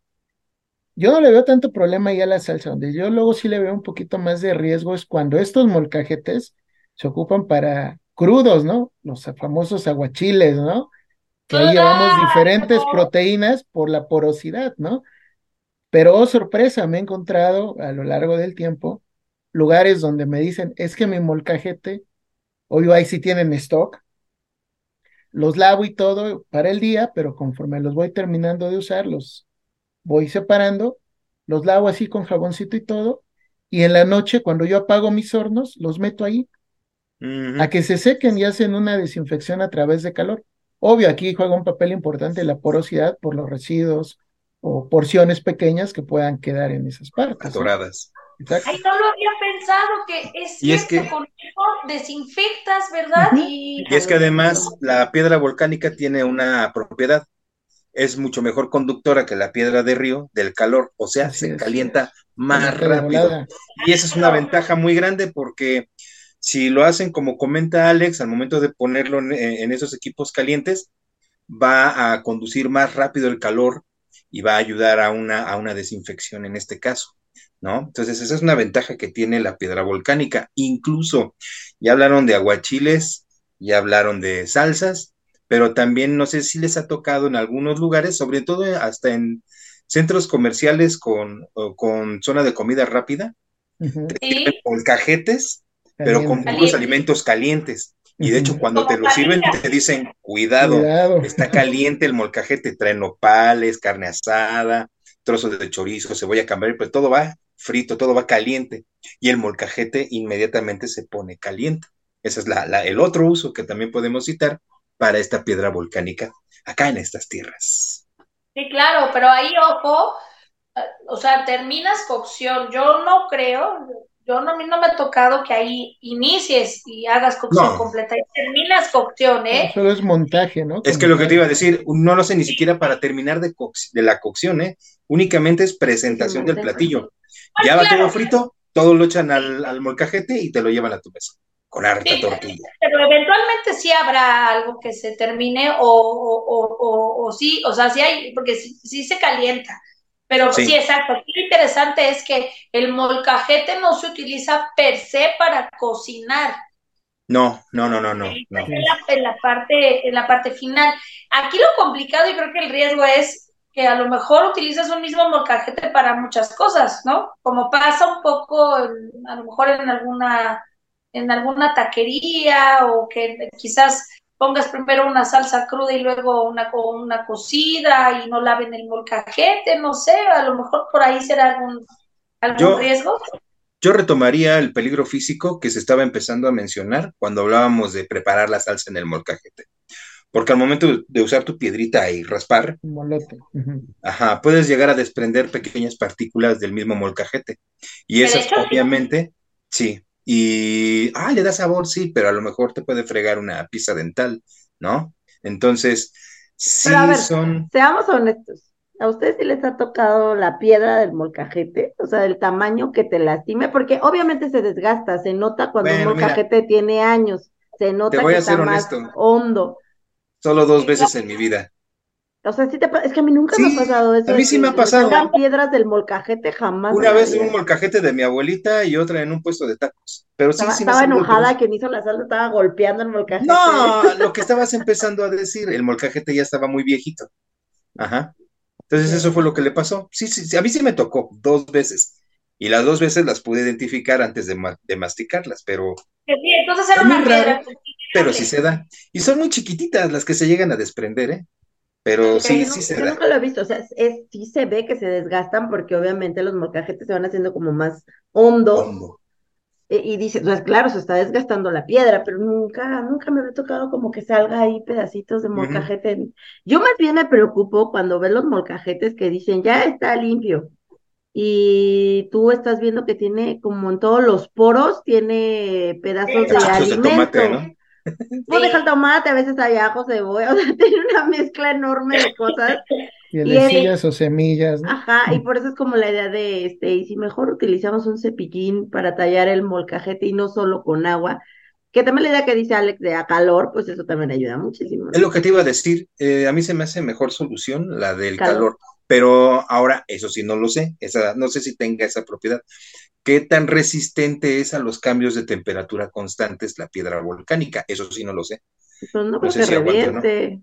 Yo no le veo tanto problema ahí a la salsa, donde yo luego sí le veo un poquito más de riesgo es cuando estos molcajetes se ocupan para crudos, ¿no? Los famosos aguachiles, ¿no? Que ahí llevamos diferentes proteínas por la porosidad, ¿no? Pero, oh, sorpresa, me he encontrado a lo largo del tiempo lugares donde me dicen, es que mi molcajete, hoy ahí sí tienen stock, los lavo y todo para el día, pero conforme los voy terminando de usar, los voy separando, los lavo así con jaboncito y todo, y en la noche, cuando yo apago mis hornos, los meto ahí a que se sequen y hacen una desinfección a través de calor. Obvio, aquí juega un papel importante la porosidad por los residuos o porciones pequeñas que puedan quedar en esas partes. Atoradas. Ay, no lo había pensado que es cierto, y es que, con desinfectas, ¿verdad? y... es que además la piedra volcánica tiene una propiedad, es mucho mejor conductora que la piedra de río del calor, o sea, se calienta más rápido. Y esa es una ventaja muy grande porque si lo hacen como comenta Alex, al momento de ponerlo en esos equipos calientes, va a conducir más rápido el calor y va a ayudar a una, a una desinfección en este caso. ¿No? Entonces, esa es una ventaja que tiene la piedra volcánica. Incluso, ya hablaron de aguachiles, ya hablaron de salsas, pero también no sé si les ha tocado en algunos lugares, sobre todo hasta en centros comerciales con, con zona de comida rápida, con cajetes, pero con puros alimentos calientes. Y de hecho, cuando te lo sirven, te dicen, cuidado, cuidado, está caliente el molcajete, trae nopales, carne asada, trozos de chorizo, cebolla camber, pero todo va frito, todo va caliente y el molcajete inmediatamente se pone caliente. Ese es la, el otro uso que también podemos citar para esta piedra volcánica acá en estas tierras. Sí, claro, pero ahí, ojo, o sea, terminas cocción. Yo no creo, yo no, a mí no me ha tocado que ahí inicies y hagas cocción completa y terminas cocción, ¿eh? Eso es montaje, ¿no? Es que lo que te iba a decir, no lo sé ni siquiera para terminar de, de la cocción, ¿eh? Únicamente es presentación del platillo. Ya va todo frito, todo lo echan al, molcajete y te lo llevan a tu mesa con harta tortilla. Pero eventualmente sí habrá algo que se termine o, o, o, sí, o sea, sí hay, porque sí, se calienta. Pero sí. exacto. Lo interesante es que el molcajete no se utiliza per se para cocinar. No, no, no, no, no. En, la, en, la, parte, en la parte final. Aquí lo complicado y creo que el riesgo es que a lo mejor utilizas un mismo molcajete para muchas cosas, ¿no? Como pasa un poco, a lo mejor en alguna, en alguna taquería o que quizás pongas primero una salsa cruda y luego una, una cocida y no laven el molcajete, no sé, a lo mejor por ahí será algún, algún riesgo. Yo retomaría el peligro físico que se estaba empezando a mencionar cuando hablábamos de preparar la salsa en el molcajete. Porque al momento de usar tu piedrita y raspar, ajá, puedes llegar a desprender pequeñas partículas del mismo molcajete. Y esas, obviamente, sí. Y, ah, le da sabor, sí, pero a lo mejor te puede fregar una pizza dental, ¿no? Entonces, sí son. Seamos honestos. ¿A ustedes sí les ha tocado la piedra del molcajete? O sea, del tamaño que te lastime, porque obviamente se desgasta, se nota cuando un molcajete tiene años, se nota que está más hondo. Solo dos veces en mi vida. O sea, sí te, es que a mí nunca me ha pasado eso. A mí sí me ha pasado. piedras del molcajete jamás. Una vez en un molcajete de mi abuelita y otra en un puesto de tacos. Pero sí, estaba, estaba enojada que hizo la salsa, estaba golpeando el molcajete. No, lo que estabas empezando a decir, el molcajete ya estaba muy viejito. Ajá. Entonces eso fue lo que le pasó. Sí, sí, a mí sí me tocó dos veces. Y las dos veces las pude identificar antes de, de masticarlas, pero... Sí, entonces era una piedra. Pero sí se da. Y son muy chiquititas las que se llegan a desprender, ¿eh? Pero sí, sí se yo da. nunca lo he visto, o sea, es, sí se ve que se desgastan porque obviamente los molcajetes se van haciendo como más hondos. Hondo. E, y, dice, pues claro, se está desgastando la piedra, pero nunca, nunca me había tocado como que salga ahí pedacitos de molcajete. Yo más bien me preocupo cuando ven los molcajetes que dicen, ya está limpio. Y tú estás viendo que tiene, como en todos los poros, tiene pedazos de alimento. ¿no? Deja el tomate, a veces hay ajo, cebolla, o sea, tiene una mezcla enorme de cosas. Y o semillas. Ajá, y por eso es como la idea de este, y si mejor utilizamos un cepillín para tallar el molcajete y no solo con agua, que también la idea que dice Alex de a calor, pues eso también ayuda muchísimo. Es lo que te iba a decir, eh, a mí se me hace mejor solución la del calor. Pero ahora, eso sí no lo sé, esa, no sé si tenga esa propiedad. ¿Qué tan resistente es a los cambios de temperatura constantes la piedra volcánica? Eso sí no lo sé. Pues no, creo que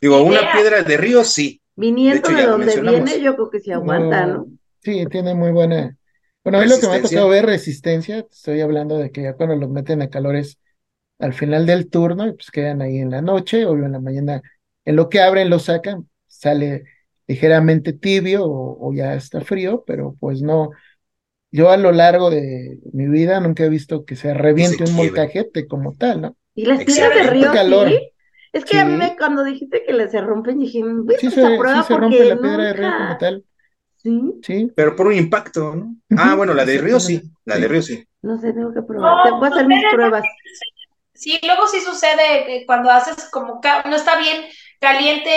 Digo, una piedra de río sí, Viniendo de, donde viene, yo creo que se aguanta, ¿no? Sí, tiene muy buena. Bueno, a mí lo que me ha tocado ver resistencia, estoy hablando de que ya cuando los meten a calores al final del turno, y pues quedan ahí en la noche, o en la mañana, en lo que abren lo sacan, sale ligeramente tibio o, ya está frío, pero pues no, yo a lo largo de mi vida nunca he visto que se reviente un molcajete como tal, ¿no? Y las piedras de río, calor. Es que a mí cuando dijiste que le se rompen, dije, sí, se, prueba sí se rompe la piedra de río como tal. Sí. Sí. Pero por un impacto, ¿no? Ah, bueno, la de río sí, la de río sí. No sé, tengo que probar. Te voy a hacer mis pruebas. Sí, luego sí sucede que cuando haces como no está bien caliente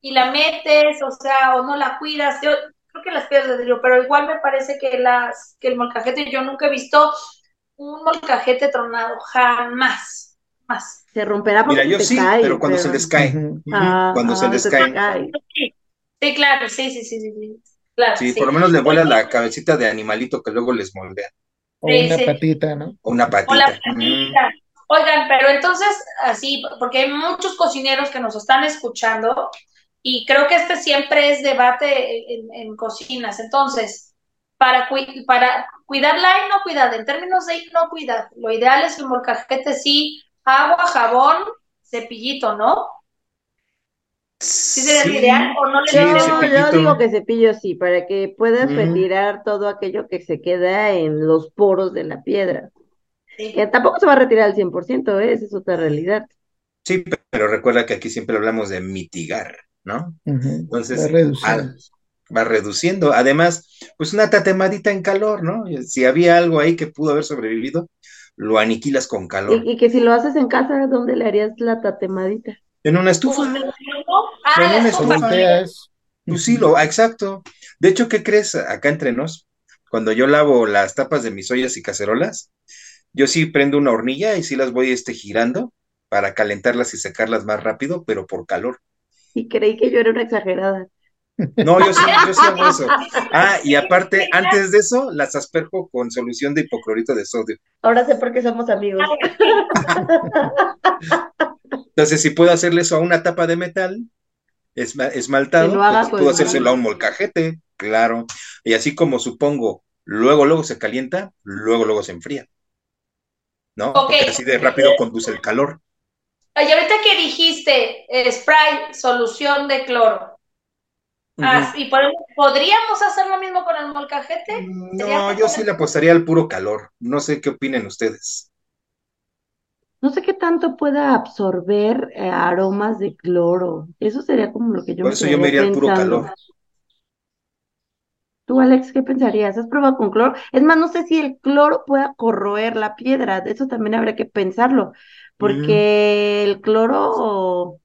y la metes, o sea, o no la cuidas. Yo creo que las piedras de río, pero igual me parece que las que el molcajete, yo nunca he visto un molcajete tronado, jamás, más se romperá porque Mira, yo sí, pero cuando se les cae. Ah, cuando se les cae. Sí, claro, sí, sí, sí, sí. Claro, sí, por lo menos le vuela la cabecita de animalito que luego les moldea. O una patita, ¿no? O una patita. O la patita. Oigan, pero entonces, así, porque hay muchos cocineros que nos están escuchando y creo que este siempre es debate en, cocinas. Entonces, para, para cuidarla y no cuidar, en términos de no cuidar, lo ideal es el molcajete sí agua, jabón, cepillito, ¿no? ¿Sí se ideal o no le yo, yo digo que cepillo sí, para que puedas retirar todo aquello que se queda en los poros de la piedra. Que tampoco se va a retirar al 100%, ¿eh? esa es otra realidad. Sí, pero recuerda que aquí siempre hablamos de mitigar, ¿no? Entonces, va reduciendo. Además, pues una tatemadita en calor, ¿no? Si había algo ahí que pudo haber sobrevivido, lo aniquilas con calor. Y, que si lo haces en casa, ¿dónde le harías la tatemadita? En una estufa. Ah, en una estufa. Pues sí, lo, exacto. De hecho, ¿qué crees acá entre nos? Cuando yo lavo las tapas de mis ollas y cacerolas, yo sí prendo una hornilla y sí las voy este, girando para calentarlas y secarlas más rápido, pero por calor. Y creí que yo era una exagerada. No, yo sí, yo sí hago eso. Ah, y aparte, antes de eso, las asperjo con solución de hipoclorito de sodio. Ahora sé por qué somos amigos. Entonces, si puedo hacerle eso a una tapa de metal, esmaltado, pues, pudo hacérselo a un molcajete, claro. Y así como supongo, luego, luego se calienta, luego, luego se enfría. ¿No? Porque así de rápido conduce el calor. Y ahorita que dijiste spray, solución de cloro. Ah, ¿Y podríamos hacer lo mismo con el molcajete? No, yo sí le apostaría al puro calor. No sé qué opinen ustedes. No sé qué tanto pueda absorber eh, aromas de cloro. Eso sería como lo que yo Por eso yo me iría al puro calor. Tú, Alex, ¿qué pensarías? ¿Has probado con cloro? Es más, no sé si el cloro pueda corroer la piedra. De eso también habría que pensarlo. Porque el cloro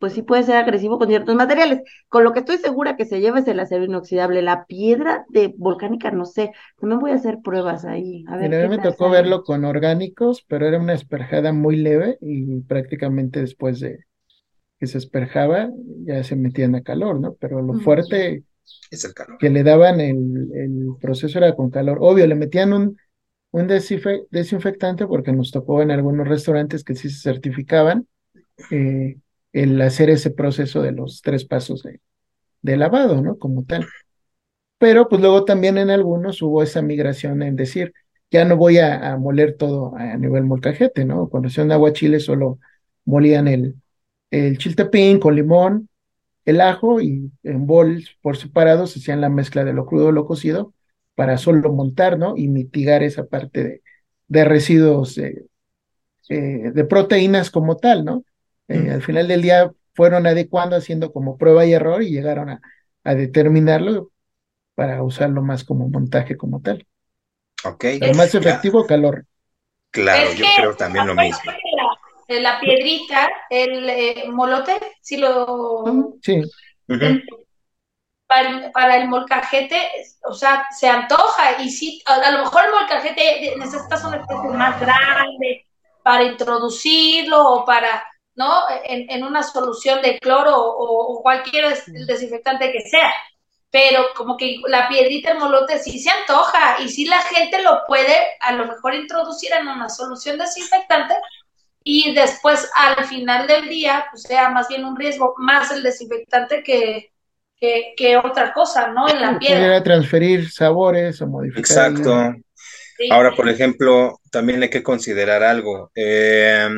pues sí puede ser agresivo con ciertos materiales. Con lo que estoy segura que se lleva es el acero inoxidable. La piedra de volcánica, no sé. También voy a hacer pruebas ahí. A ver a mí me tocó verlo con orgánicos, pero era una esperjada muy leve y prácticamente después de que se esperjaba ya se metían a calor, ¿no? Pero lo fuerte es el calor. que le daban el, el proceso era con calor. Obvio, le metían un, un desinfectante porque nos tocó en algunos restaurantes que sí se certificaban. Eh, el hacer ese proceso de los tres pasos de, lavado, ¿no? Como tal. Pero pues luego también en algunos hubo esa migración en decir, ya no voy a, moler todo a nivel molcajete, ¿no? Cuando hacían agua chile solo molían el, el chiltepín con limón, el ajo y en bols por separado se hacían la mezcla de lo crudo lo cocido para solo montar, ¿no? Y mitigar esa parte de, de residuos eh, de proteínas como tal, ¿no? Eh, al final del día fueron adecuando, haciendo como prueba y error y llegaron a, determinarlo para usarlo más como montaje como tal. Ok. Lo más efectivo, calor. Claro, yo creo también lo mismo. La, piedrita, el eh, molote, si lo... Sí. Para, el, molcajete, o sea, se antoja y sí, a, lo mejor el molcajete necesitas una especie más grande para introducirlo o para ¿no? En, una solución de cloro o, cualquier desinfectante que sea. Pero como que la piedrita, el molote sí se antoja y sí la gente lo puede a lo mejor introducir en una solución desinfectante y después al final del día pues sea más bien un riesgo más el desinfectante que, que, otra cosa, ¿no? En la piedra. transferir sabores o modificar. Exacto. Ahora, por ejemplo, también hay que considerar algo. Eh,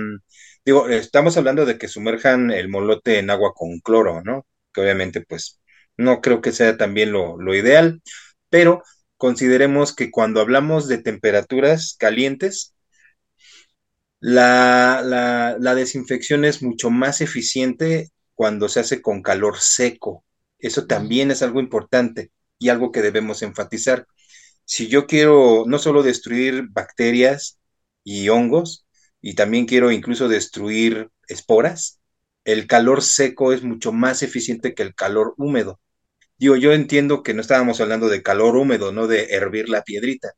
Digo, estamos hablando de que sumerjan el molote en agua con cloro, ¿no? Que obviamente, pues, no creo que sea también lo, lo ideal, pero consideremos que cuando hablamos de temperaturas calientes, la, la, la, desinfección es mucho más eficiente cuando se hace con calor seco. Eso también es algo importante y algo que debemos enfatizar. Si yo quiero no solo destruir bacterias y hongos, y también quiero incluso destruir esporas, el calor seco es mucho más eficiente que el calor húmedo. Digo, yo entiendo que no estábamos hablando de calor húmedo, no de hervir la piedrita,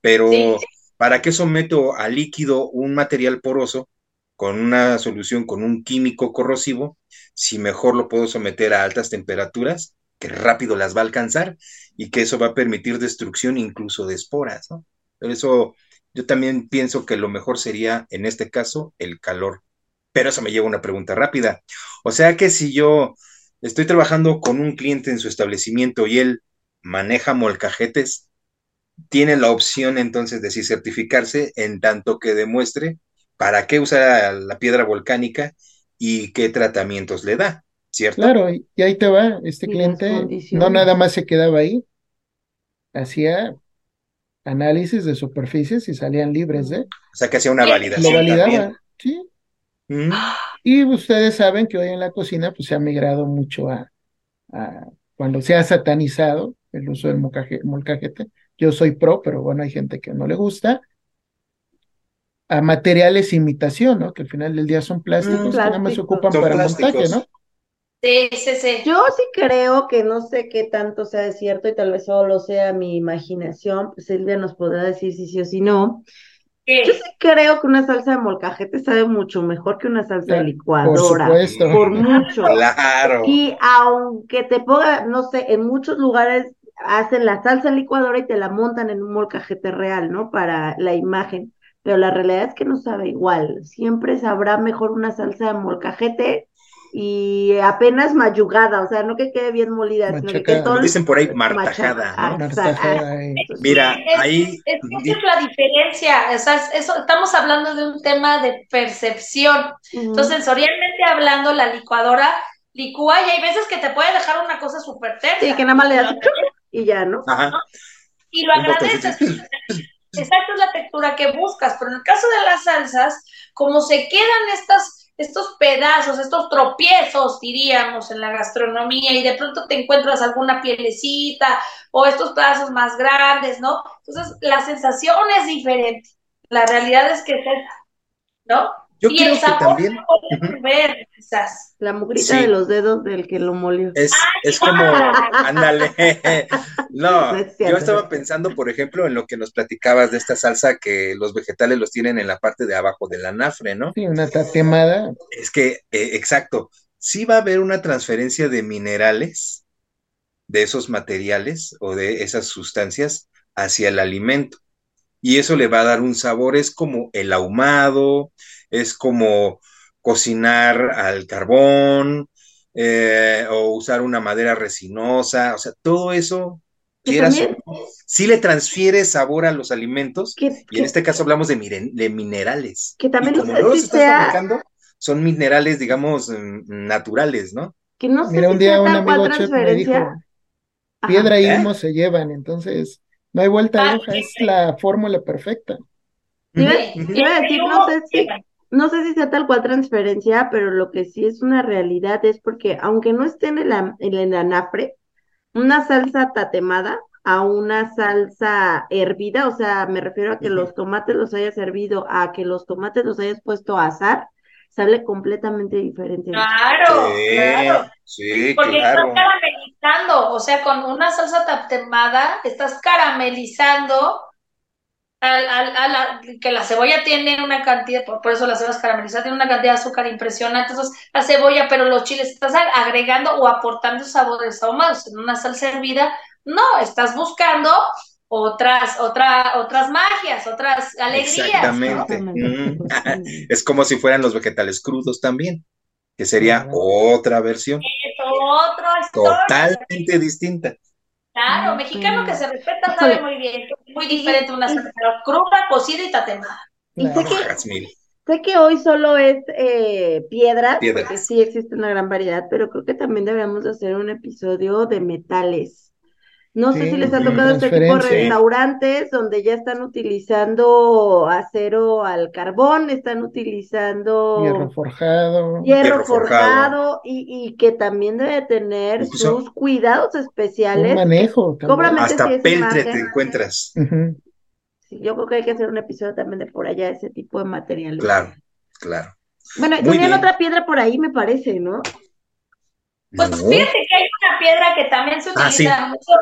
pero ¿para qué someto a líquido un material poroso con una solución con un químico corrosivo si mejor lo puedo someter a altas temperaturas que rápido las va a alcanzar y que eso va a permitir destrucción incluso de esporas. Pero eso yo también pienso que lo mejor sería, en este caso, el calor. Pero eso me lleva a una pregunta rápida. O sea que si yo estoy trabajando con un cliente en su establecimiento y él maneja molcajetes, tiene la opción entonces de si certificarse en tanto que demuestre para qué usa la piedra volcánica y qué tratamientos le da, ¿cierto? Claro, y ahí te va, este cliente no nada más se quedaba ahí, hacía análisis de superficies y salían libres de. O sea que hacía una validación. Lo validaba, sí. Mm. Y ustedes saben que hoy en la cocina pues se ha migrado mucho a, cuando se ha satanizado el uso del molcajete. Yo soy pro, pero bueno, hay gente que no le gusta. A materiales imitación, ¿no? Que al final del día son plásticos, que nada más se ocupan para montaje, ¿no? Sí, sí, sí. Yo sí creo que no sé qué tanto sea de cierto y tal vez solo sea mi imaginación. Silvia nos podrá decir si sí o si no. Yo sí creo que una salsa de molcajete sabe mucho mejor que una salsa de licuadora. Por supuesto. Por mucho. Claro. Y aunque te ponga, no sé, en muchos lugares hacen la salsa en licuadora y te la montan en un molcajete real, ¿no? Para la imagen. Pero la realidad es que no sabe igual. Siempre sabrá mejor una salsa de molcajete y apenas mayugada, o sea, no que quede bien molida, sino que todo dicen por ahí martajada, Ah, ¿no? Martajada, eh. Mira, Es- ahí Es, esa es la diferencia, o sea, es- eso, estamos hablando de un tema de percepción. Entonces, sensorialmente hablando, la licuadora licúa y hay veces que te puede dejar una cosa súper tersa. Sí, que nada más le das y ya, ¿no? ajá, Y lo agradeces. Exacto es la textura que buscas, pero en el caso de las salsas, como se quedan estas, estos pedazos, estos tropiezos, diríamos, en la gastronomía, y de pronto te encuentras alguna pielecita o estos pedazos más grandes, ¿no? Entonces, la sensación es diferente. La realidad es que es esa, ¿no? Yo y creo el que sabor también La mugrita Sí. de los dedos del que lo molió. es, es como, ándale, no, No es yo estaba pensando, por ejemplo, en lo que nos platicabas de esta salsa que los vegetales los tienen en la parte de abajo del anafre, ¿no? Sí, una tatemada. Es que, eh, exacto, sí va a haber una transferencia de minerales, de esos materiales o de esas sustancias hacia el alimento. Y eso le va a dar un sabor, es como el ahumado, es como cocinar al carbón, eh, o usar una madera resinosa, o sea, todo eso, quieras sí le transfiere sabor a los alimentos, Que, y en este caso hablamos de, miren- de minerales. que también Y no como sé no los si estás sea- fabricando, son minerales, digamos, mm, naturales, ¿no? que no sé Mira, si un día un amigo chef me dijo. Ajá. piedra y ¿Eh? humo se llevan, entonces no hay vuelta de hoja, es la fórmula perfecta. Te iba, Ujú, ujú. te iba a decir, no sé si, no sé si sea tal cual transferencia, pero lo que sí es una realidad es porque aunque no esté en el, am- en el anafre, una salsa tatemada a una salsa hervida, o sea, me refiero a que los tomates los hayas hervido, a que los tomates los hayas puesto a asar, sale completamente diferente. Claro, Sí, claro. sí, Porque claro. estás caramelizando, o sea, con una salsa tatemada, estás caramelizando al, al- a la- que la cebolla tiene una cantidad, por, por eso las cebas caramelizadas tienen una cantidad de azúcar impresionante, entonces la cebolla, pero los chiles, estás agregando o aportando sabores ahumados en una salsa hervida, no, estás buscando otras, otra, otras magias, otras alegrías. Exactamente. Mm. Es como si fueran los vegetales crudos también, que sería otra versión Es otra historia. totalmente distinta. Claro, mexicano que se respeta sabe muy bien, que es muy diferente una salsa cruda, cocida y tatemada. Y sé que, Jazmín. Sé que hoy solo es eh, piedras, Piedras. porque sí existe una gran variedad, pero creo que también deberíamos de hacer un episodio de metales. No sé si les ha tocado este tipo de restaurantes donde ya están utilizando acero al carbón, están utilizando Hierro forjado. hierro forjado. y, y que también debe tener Incluso- sus cuidados Un especiales. manejo también. Cóbrame. Hasta sí es peltre te encuentras. Sí, yo creo que hay que hacer un episodio también de por allá, ese tipo de materiales. Claro, claro. Bueno, y Muy tenían bien. otra piedra por ahí, me parece, ¿no? Pues No. fíjate que hay una piedra que también se Ah, utiliza mucho.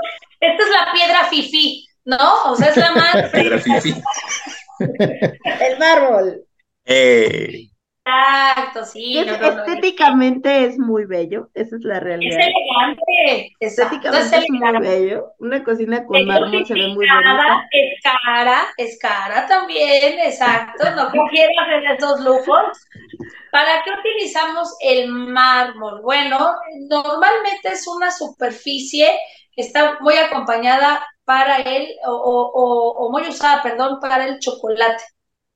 Esta es la piedra fifí, ¿no? O sea, es la más Piedra fifi. El mármol. Eh, Exacto, sí. Es- no, no, no. estéticamente es muy bello, esa es la Es realidad. elegante. Exacto, es Estéticamente es muy bello. Una cocina con Es mármol se ve muy bonita. Es cara, es cara también, exacto. No quieras en estos lujos. ¿Para qué utilizamos el mármol? Bueno, normalmente es una superficie que está muy acompañada para el, o- o- o muy usada, perdón, para el chocolate.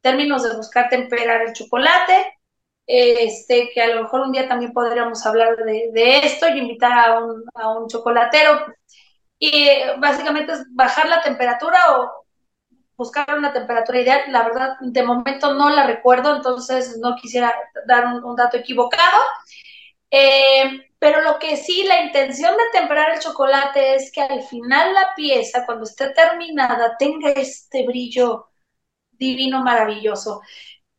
Términos de buscar temperar el chocolate, este, que a lo mejor un día también podríamos hablar de, esto y invitar a un, a un chocolatero. Y básicamente es bajar la temperatura o buscar una temperatura ideal. La verdad, de momento no la recuerdo, entonces no quisiera dar un, un dato equivocado. Eh, pero lo que sí, la intención de temperar el chocolate es que al final la pieza, cuando esté terminada, tenga este brillo divino, maravilloso.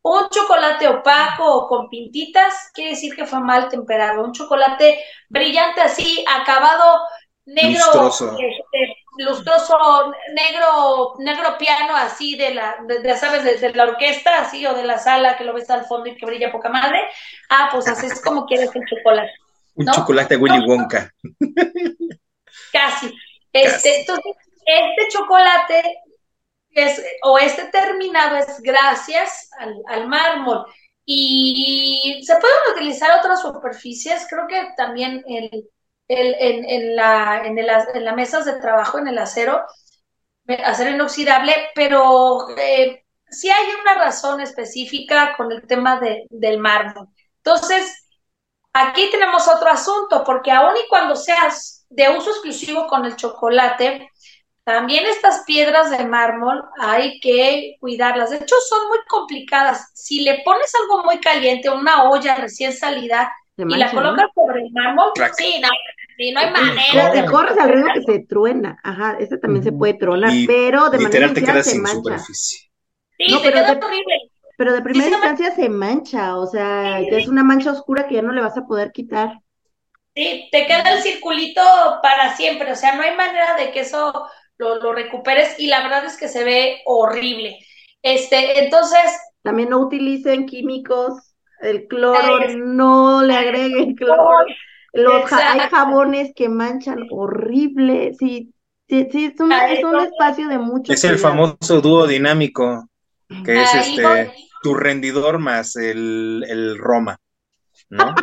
Un chocolate opaco o con pintitas quiere decir que fue mal temperado. Un chocolate brillante así, acabado negro, Lustroso. este, lustroso, negro, negro piano así de la, de, de, sabes, de, de la orquesta así o de la sala que lo ves al fondo y que brilla poca madre. Ah, pues así es como quieres el chocolate. un chocolate Willy Wonka. Casi. Este, Casi. Entonces, este chocolate es, o este terminado es gracias al, mármol. y se pueden utilizar otras superficies, creo que también en, en, la, en, en las mesas de trabajo, en el acero, acero inoxidable, pero eh, sí hay una razón específica con el tema de, del mármol. Entonces, aquí tenemos otro asunto, porque aun y cuando seas de uso exclusivo con el chocolate, también estas piedras de mármol hay que cuidarlas. De hecho, son muy complicadas. Si le pones algo muy caliente, una olla recién salida, y la colocas sobre el mármol, sí, no, no hay manera. Te corres al riesgo que se truena. Ajá, ese también se puede tronar, pero de manera te se mancha. Superficie. Sí, no, queda horrible. Pero de primera instancia se mancha, o sea, es una mancha oscura que ya no le vas a poder quitar. Sí, te queda el circulito para siempre, o sea, no hay manera de que eso lo, recuperes y la verdad es que se ve horrible. Este, entonces... También no utilicen químicos, el cloro, no le agreguen cloro. Los, hay jabones que manchan horrible, sí, sí, sí es, un espacio de mucho. Es el famoso dúo dinámico, que es este tu rendidor más el, el Roma, ¿no?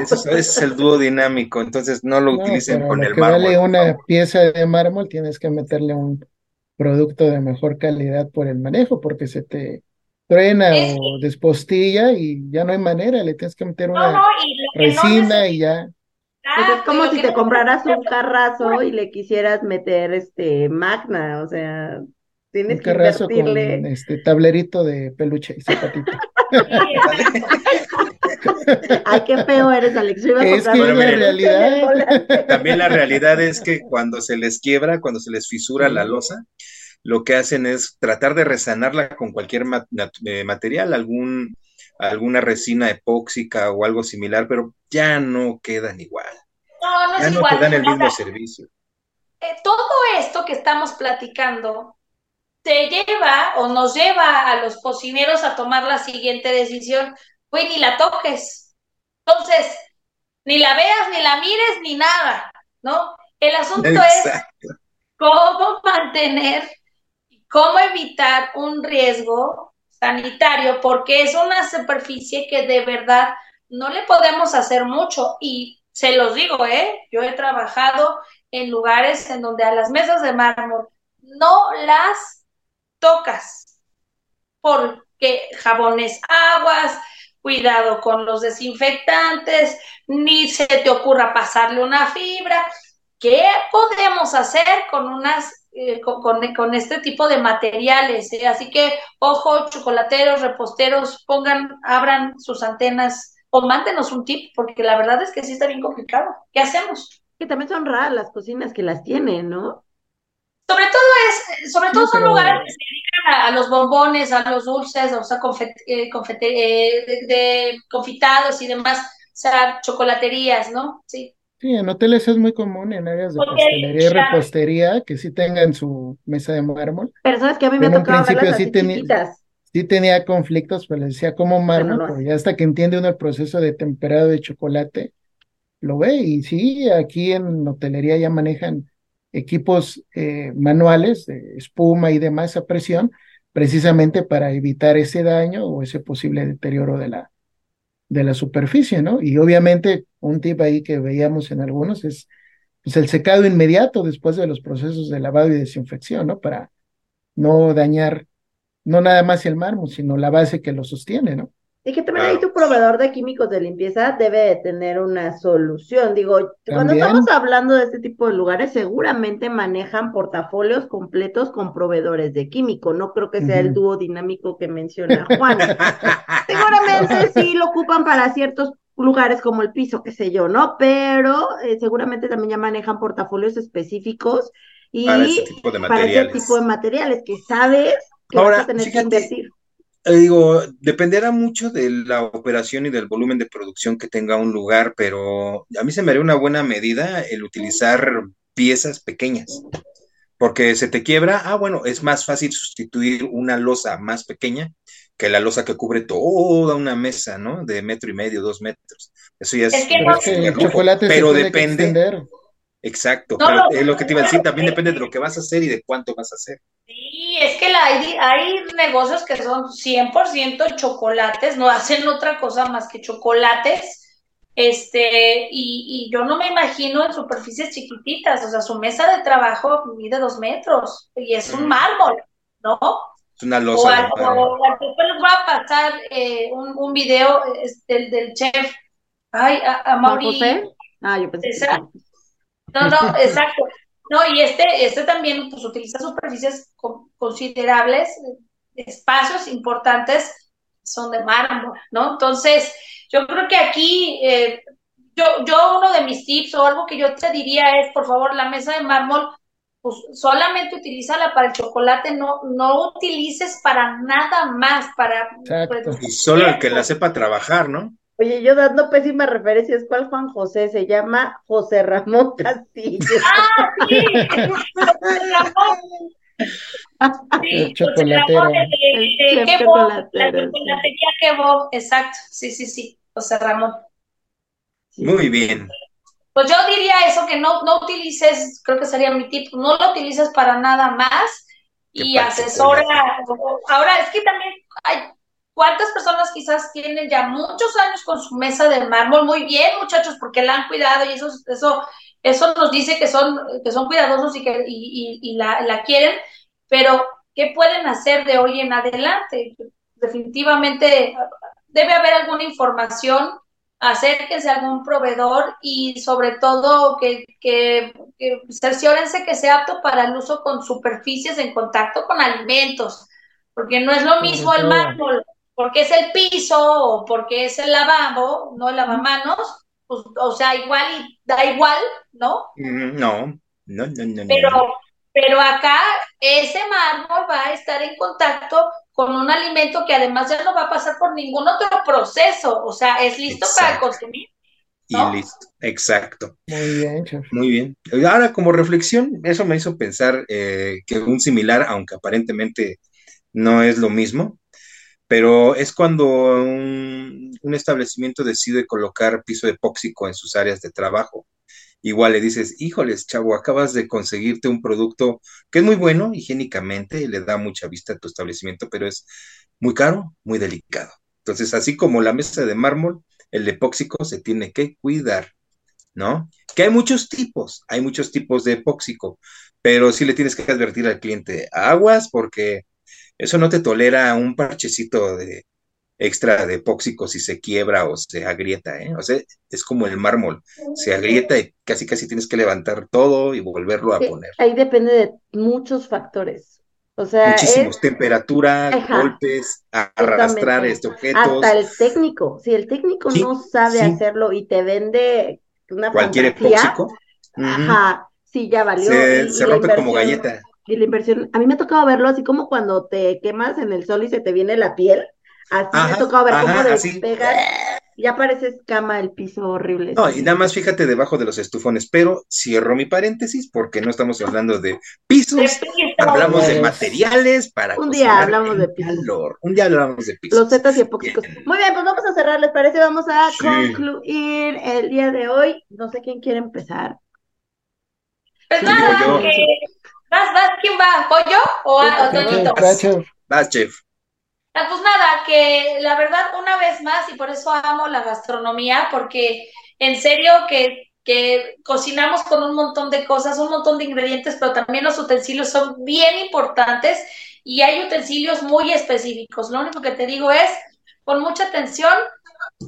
Ese, es el dúo dinámico, entonces no lo utilicen con el mármol. vale una pieza de mármol, tienes que meterle un producto de mejor calidad por el manejo, porque se te truena o despostilla y ya no hay manera, le tienes que meter una resina y ya. es como si te compraras un carrazo y le quisieras meter este magna, o sea, tienes un carrazo que invertirle... con este tablerito de peluche y zapatito. Ay, qué feo eres, Alex. es que la realidad. También la realidad es que cuando se les quiebra, cuando se les fisura la losa, lo que hacen es tratar de resanarla con cualquier eh, material, algún, alguna resina epóxica o algo similar, pero ya no quedan igual. No, no ya no igual. quedan el mismo servicio. Eh, todo esto que estamos platicando te lleva o nos lleva a los cocineros a tomar la siguiente decisión güey, ni la toques. Entonces, ni la veas, ni la mires, ni nada, ¿no? El asunto es cómo mantener, cómo evitar un riesgo sanitario, porque es una superficie que de verdad no le podemos hacer mucho. Y se los digo, ¿eh? Yo he trabajado en lugares en donde a las mesas de mármol no las tocas, porque jabones aguas, cuidado con los desinfectantes, ni se te ocurra pasarle una fibra. ¿Qué podemos hacer con unas eh, con, este tipo de materiales? Eh? Así que, ojo, chocolateros, reposteros, pongan, abran sus antenas o mándenos un tip, porque la verdad es que sí está bien complicado. ¿Qué hacemos? Que también son raras las cocinas que las tienen, ¿no? Sobre todo es, sobre todo son lugares que se dedican a, los bombones, a los dulces, o sea, eh, eh, de, confitados y demás, o sea, chocolaterías, ¿no? Sí. Sí, en hoteles es muy común en áreas de pastelería y repostería que sí tengan su mesa de mármol. Pero sabes que a mí me ha tocado principio sí tenía, sí tenía conflictos, pues le decía como mármol, pero, ya hasta que entiende uno el proceso de temperado de chocolate, lo ve y sí, aquí en hotelería ya manejan equipos eh, manuales de espuma y demás a presión, precisamente para evitar ese daño o ese posible deterioro de la, de la superficie, ¿no? Y obviamente un tip ahí que veíamos en algunos es pues, el secado inmediato después de los procesos de lavado y desinfección, ¿no? Para no dañar no nada más el mármol, sino la base que lo sostiene, ¿no? Y que también ahí tu proveedor de químicos de limpieza debe de tener una solución. Digo, cuando estamos hablando de este tipo de lugares, seguramente manejan portafolios completos con proveedores de químico. No creo que sea el dúo dinámico que menciona Juan. seguramente sí lo ocupan para ciertos lugares como el piso, qué sé yo, ¿no? Pero eh, seguramente también ya manejan portafolios específicos y para ese tipo de materiales, tipo de materiales que sabes que vas a tener que invertir. Eh, digo, dependerá mucho de la operación y del volumen de producción que tenga un lugar, pero a mí se me haría una buena medida el utilizar piezas pequeñas, porque se te quiebra, ah, bueno, es más fácil sustituir una losa más pequeña que la losa que cubre toda una mesa, ¿no? De metro y medio, dos metros. Eso ya es... pero, chocolate pero depende... Exacto, pero es lo que te iba a decir, también depende de lo que vas a hacer y de cuánto vas a hacer. Sí, es que la, hay, hay negocios que son 100% chocolates, no hacen otra cosa más que chocolates, este, y, y, yo no me imagino en superficies chiquititas, o sea, su mesa de trabajo mide dos metros y es un mármol, ¿no? Es una losa. O, después les voy a pasar eh, un, un, video del, del chef, ay, a, a Mauri. Ah, yo pensé. No, no, exacto. No, y este, este también pues, utiliza superficies considerables, espacios importantes son de mármol, ¿no? Entonces, yo creo que aquí, eh, yo, yo uno de mis tips o algo que yo te diría es, por favor, la mesa de mármol, pues solamente utilízala para el chocolate, no, no utilices para nada más, para... Pues, y solo el que la sepa trabajar, ¿no? Oye, yo dando pésimas referencias, ¿cuál Juan José? Se llama José Ramón Castillo. ¡Ah, sí! José Ramón. Sí, chocolatero. De, de, chocolatero. La chocolatería exacto. Sí, sí, sí. José Ramón. Muy bien. Pues yo diría eso, que no, no utilices, creo que sería mi tip, no lo utilices para nada más y asesora. Ahora, es que también hay ¿Cuántas personas quizás tienen ya muchos años con su mesa de mármol? Muy bien, muchachos, porque la han cuidado y eso, eso, eso nos dice que son, que son cuidadosos y que y, y, la, la, quieren, pero ¿qué pueden hacer de hoy en adelante? Definitivamente debe haber alguna información, acérquense a algún proveedor y sobre todo que, que, que cerciórense que sea apto para el uso con superficies en contacto con alimentos, porque no es lo mismo el mármol porque es el piso o porque es el lavabo, no el lavamanos, pues, o sea, igual y da igual, ¿no? No, no, no, no. Pero, pero acá ese mármol va a estar en contacto con un alimento que además ya no va a pasar por ningún otro proceso, o sea, es listo para consumir. Y listo, exacto. Muy bien, chef. Muy bien. Ahora, como reflexión, eso me hizo pensar eh, que un similar, aunque aparentemente no es lo mismo, pero es cuando un, establecimiento decide colocar piso epóxico en sus áreas de trabajo. Igual le dices, híjoles, chavo, acabas de conseguirte un producto que es muy bueno higiénicamente le da mucha vista a tu establecimiento, pero es muy caro, muy delicado. Entonces, así como la mesa de mármol, el epóxico se tiene que cuidar, ¿no? Que hay muchos tipos, hay muchos tipos de epóxico, pero sí le tienes que advertir al cliente aguas porque eso no te tolera un parchecito de extra de epóxico si se quiebra o se agrieta, ¿eh? O sea, es como el mármol, se agrieta y casi casi tienes que levantar todo y volverlo a poner. Ahí depende de muchos factores. O sea, muchísimos, temperatura, golpes, arrastrar estos objetos. Hasta el técnico, si el técnico no sabe hacerlo y te vende una cualquier epóxico, ajá, sí ya valió. Se, rompe como galleta. Y la inversión, a mí me ha tocado verlo así como cuando te quemas en el sol y se te viene la piel. Así me ha tocado ver cómo despegas. Ya parece escama el piso horrible. No, y nada más fíjate debajo de los estufones, pero cierro mi paréntesis porque no estamos hablando de pisos, hablamos de materiales para Un día hablamos de pisos. Un día hablamos de pisos. Los zetas y epóxicos. Muy bien, pues vamos a cerrar, ¿les parece? Vamos a concluir el día de hoy. No sé quién quiere empezar. Pues nada, Vas, vas, ¿quién va? ¿Pollo o, Toñito? Vas, chef. Ah, pues nada, que la verdad, una vez más, y por eso amo la gastronomía, porque en serio que, que cocinamos con un montón de cosas, un montón de ingredientes, pero también los utensilios son bien importantes y hay utensilios muy específicos. Lo único que te digo es, con mucha atención,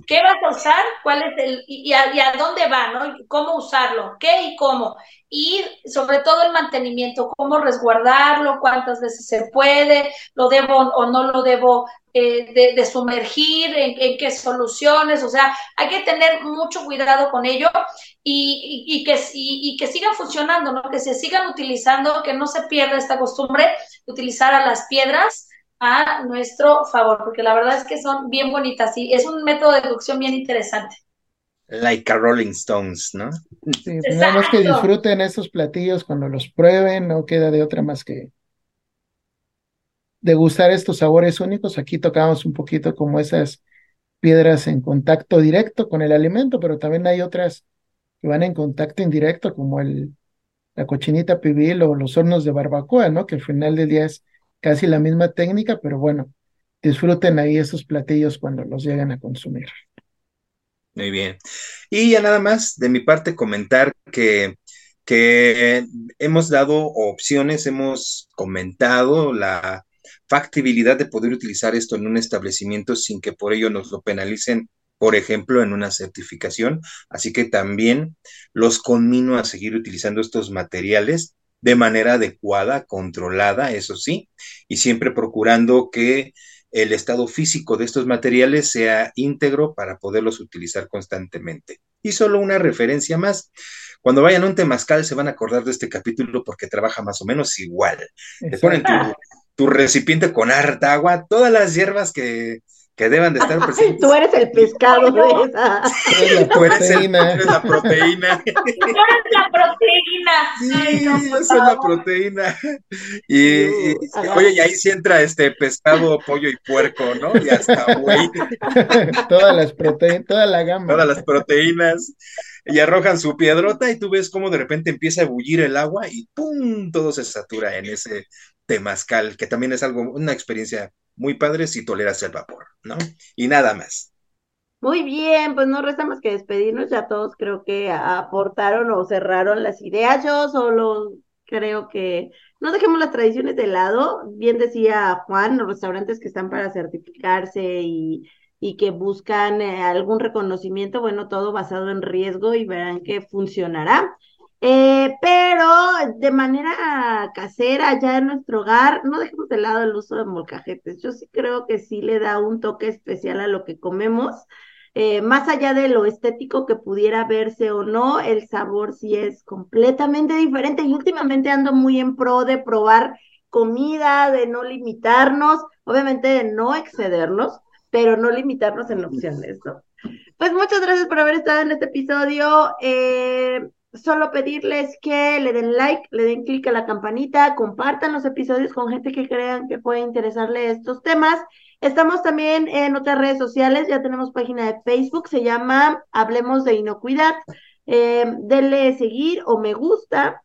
¿Qué vas a usar? ¿Cuál es el y a, dónde va, ¿no? ¿Cómo usarlo? ¿Qué y cómo? Y sobre todo el mantenimiento, cómo resguardarlo, cuántas veces se puede, lo debo o no lo debo eh, de, sumergir, en, qué soluciones, o sea, hay que tener mucho cuidado con ello y, y, que, y, que sigan funcionando, ¿no? Que se sigan utilizando, que no se pierda esta costumbre de utilizar a las piedras a nuestro favor, porque la verdad es que son bien bonitas y es un método de deducción bien interesante. Like a Rolling Stones, ¿no? Sí, tenemos que disfruten estos platillos cuando los prueben, no queda de otra más que degustar estos sabores únicos. Aquí tocamos un poquito como esas piedras en contacto directo con el alimento, pero también hay otras que van en contacto indirecto, como el, la cochinita pibil o los hornos de barbacoa, ¿no? Que al final del día es casi la misma técnica, pero bueno, disfruten ahí esos platillos cuando los lleguen a consumir. Muy bien. Y ya nada más de mi parte comentar que, que hemos dado opciones, hemos comentado la factibilidad de poder utilizar esto en un establecimiento sin que por ello nos lo penalicen, por ejemplo, en una certificación. Así que también los conmino a seguir utilizando estos materiales de manera adecuada, controlada, eso sí, y siempre procurando que el estado físico de estos materiales sea íntegro para poderlos utilizar constantemente. Y solo una referencia más. Cuando vayan a un temazcal se van a acordar de este capítulo porque trabaja más o menos igual. Te ponen tu, recipiente con harta agua, todas las hierbas que, que deban de estar presentes. Tú eres el pescado de esa. Tú eres, la proteína. Tú eres la proteína. Sí, es la proteína. Y, oye, y ahí sí entra este pescado, pollo y puerco, ¿no? Y hasta güey. Todas las proteínas, toda la gama. Todas las proteínas. Y arrojan su piedrota y tú ves cómo de repente empieza a ebullir el agua y ¡pum! Todo se satura en ese temazcal, que también es algo, una experiencia muy padre si toleras el vapor, ¿no? Y nada más. Muy bien, pues no resta más que despedirnos, ya todos creo que aportaron o cerraron las ideas, yo solo creo que no dejemos las tradiciones de lado, bien decía Juan, los restaurantes que están para certificarse y, y que buscan eh, algún reconocimiento, bueno, todo basado en riesgo y verán que funcionará. Eh, pero de manera casera, ya en nuestro hogar, no dejemos de lado el uso de molcajetes. Yo sí creo que sí le da un toque especial a lo que comemos. Eh, más allá de lo estético que pudiera verse o no, el sabor sí es completamente diferente. Y últimamente ando muy en pro de probar comida, de no limitarnos, obviamente de no excedernos, pero no limitarnos en opciones, ¿no? Pues muchas gracias por haber estado en este episodio. Eh, solo pedirles que le den like, le den clic a la campanita, compartan los episodios con gente que crean que puede interesarle estos temas. Estamos también en otras redes sociales, ya tenemos página de Facebook, se llama Hablemos de Inocuidad. Eh, denle seguir o me gusta.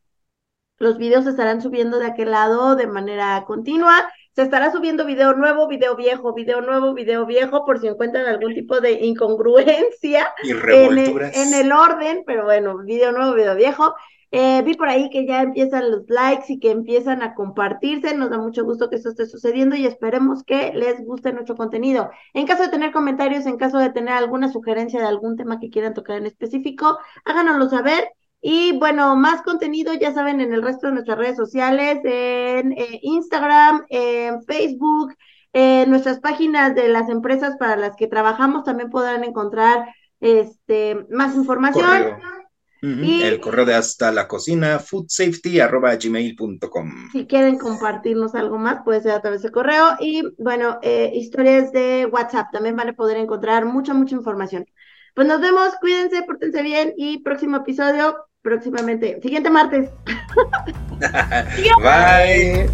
Los videos estarán subiendo de aquel lado de manera continua. Se estará subiendo video nuevo, video viejo, video nuevo, video viejo, por si encuentran algún tipo de incongruencia en el, en el, orden, pero bueno, video nuevo, video viejo. Eh, vi por ahí que ya empiezan los likes y que empiezan a compartirse. Nos da mucho gusto que esto esté sucediendo y esperemos que les guste nuestro contenido. En caso de tener comentarios, en caso de tener alguna sugerencia de algún tema que quieran tocar en específico, háganoslo saber y bueno, más contenido, ya saben, en el resto de nuestras redes sociales, en eh, Instagram, en Facebook, en nuestras páginas de las empresas para las que trabajamos también podrán encontrar este, más información. y, el correo de hasta la cocina, foodsafety.gmail.com. Si quieren compartirnos algo más, puede ser a través del correo. Y bueno, eh, historias de WhatsApp, también van a poder encontrar mucha, mucha información. Pues nos vemos, cuídense, pórtense bien y próximo episodio próximamente, siguiente martes. Bye.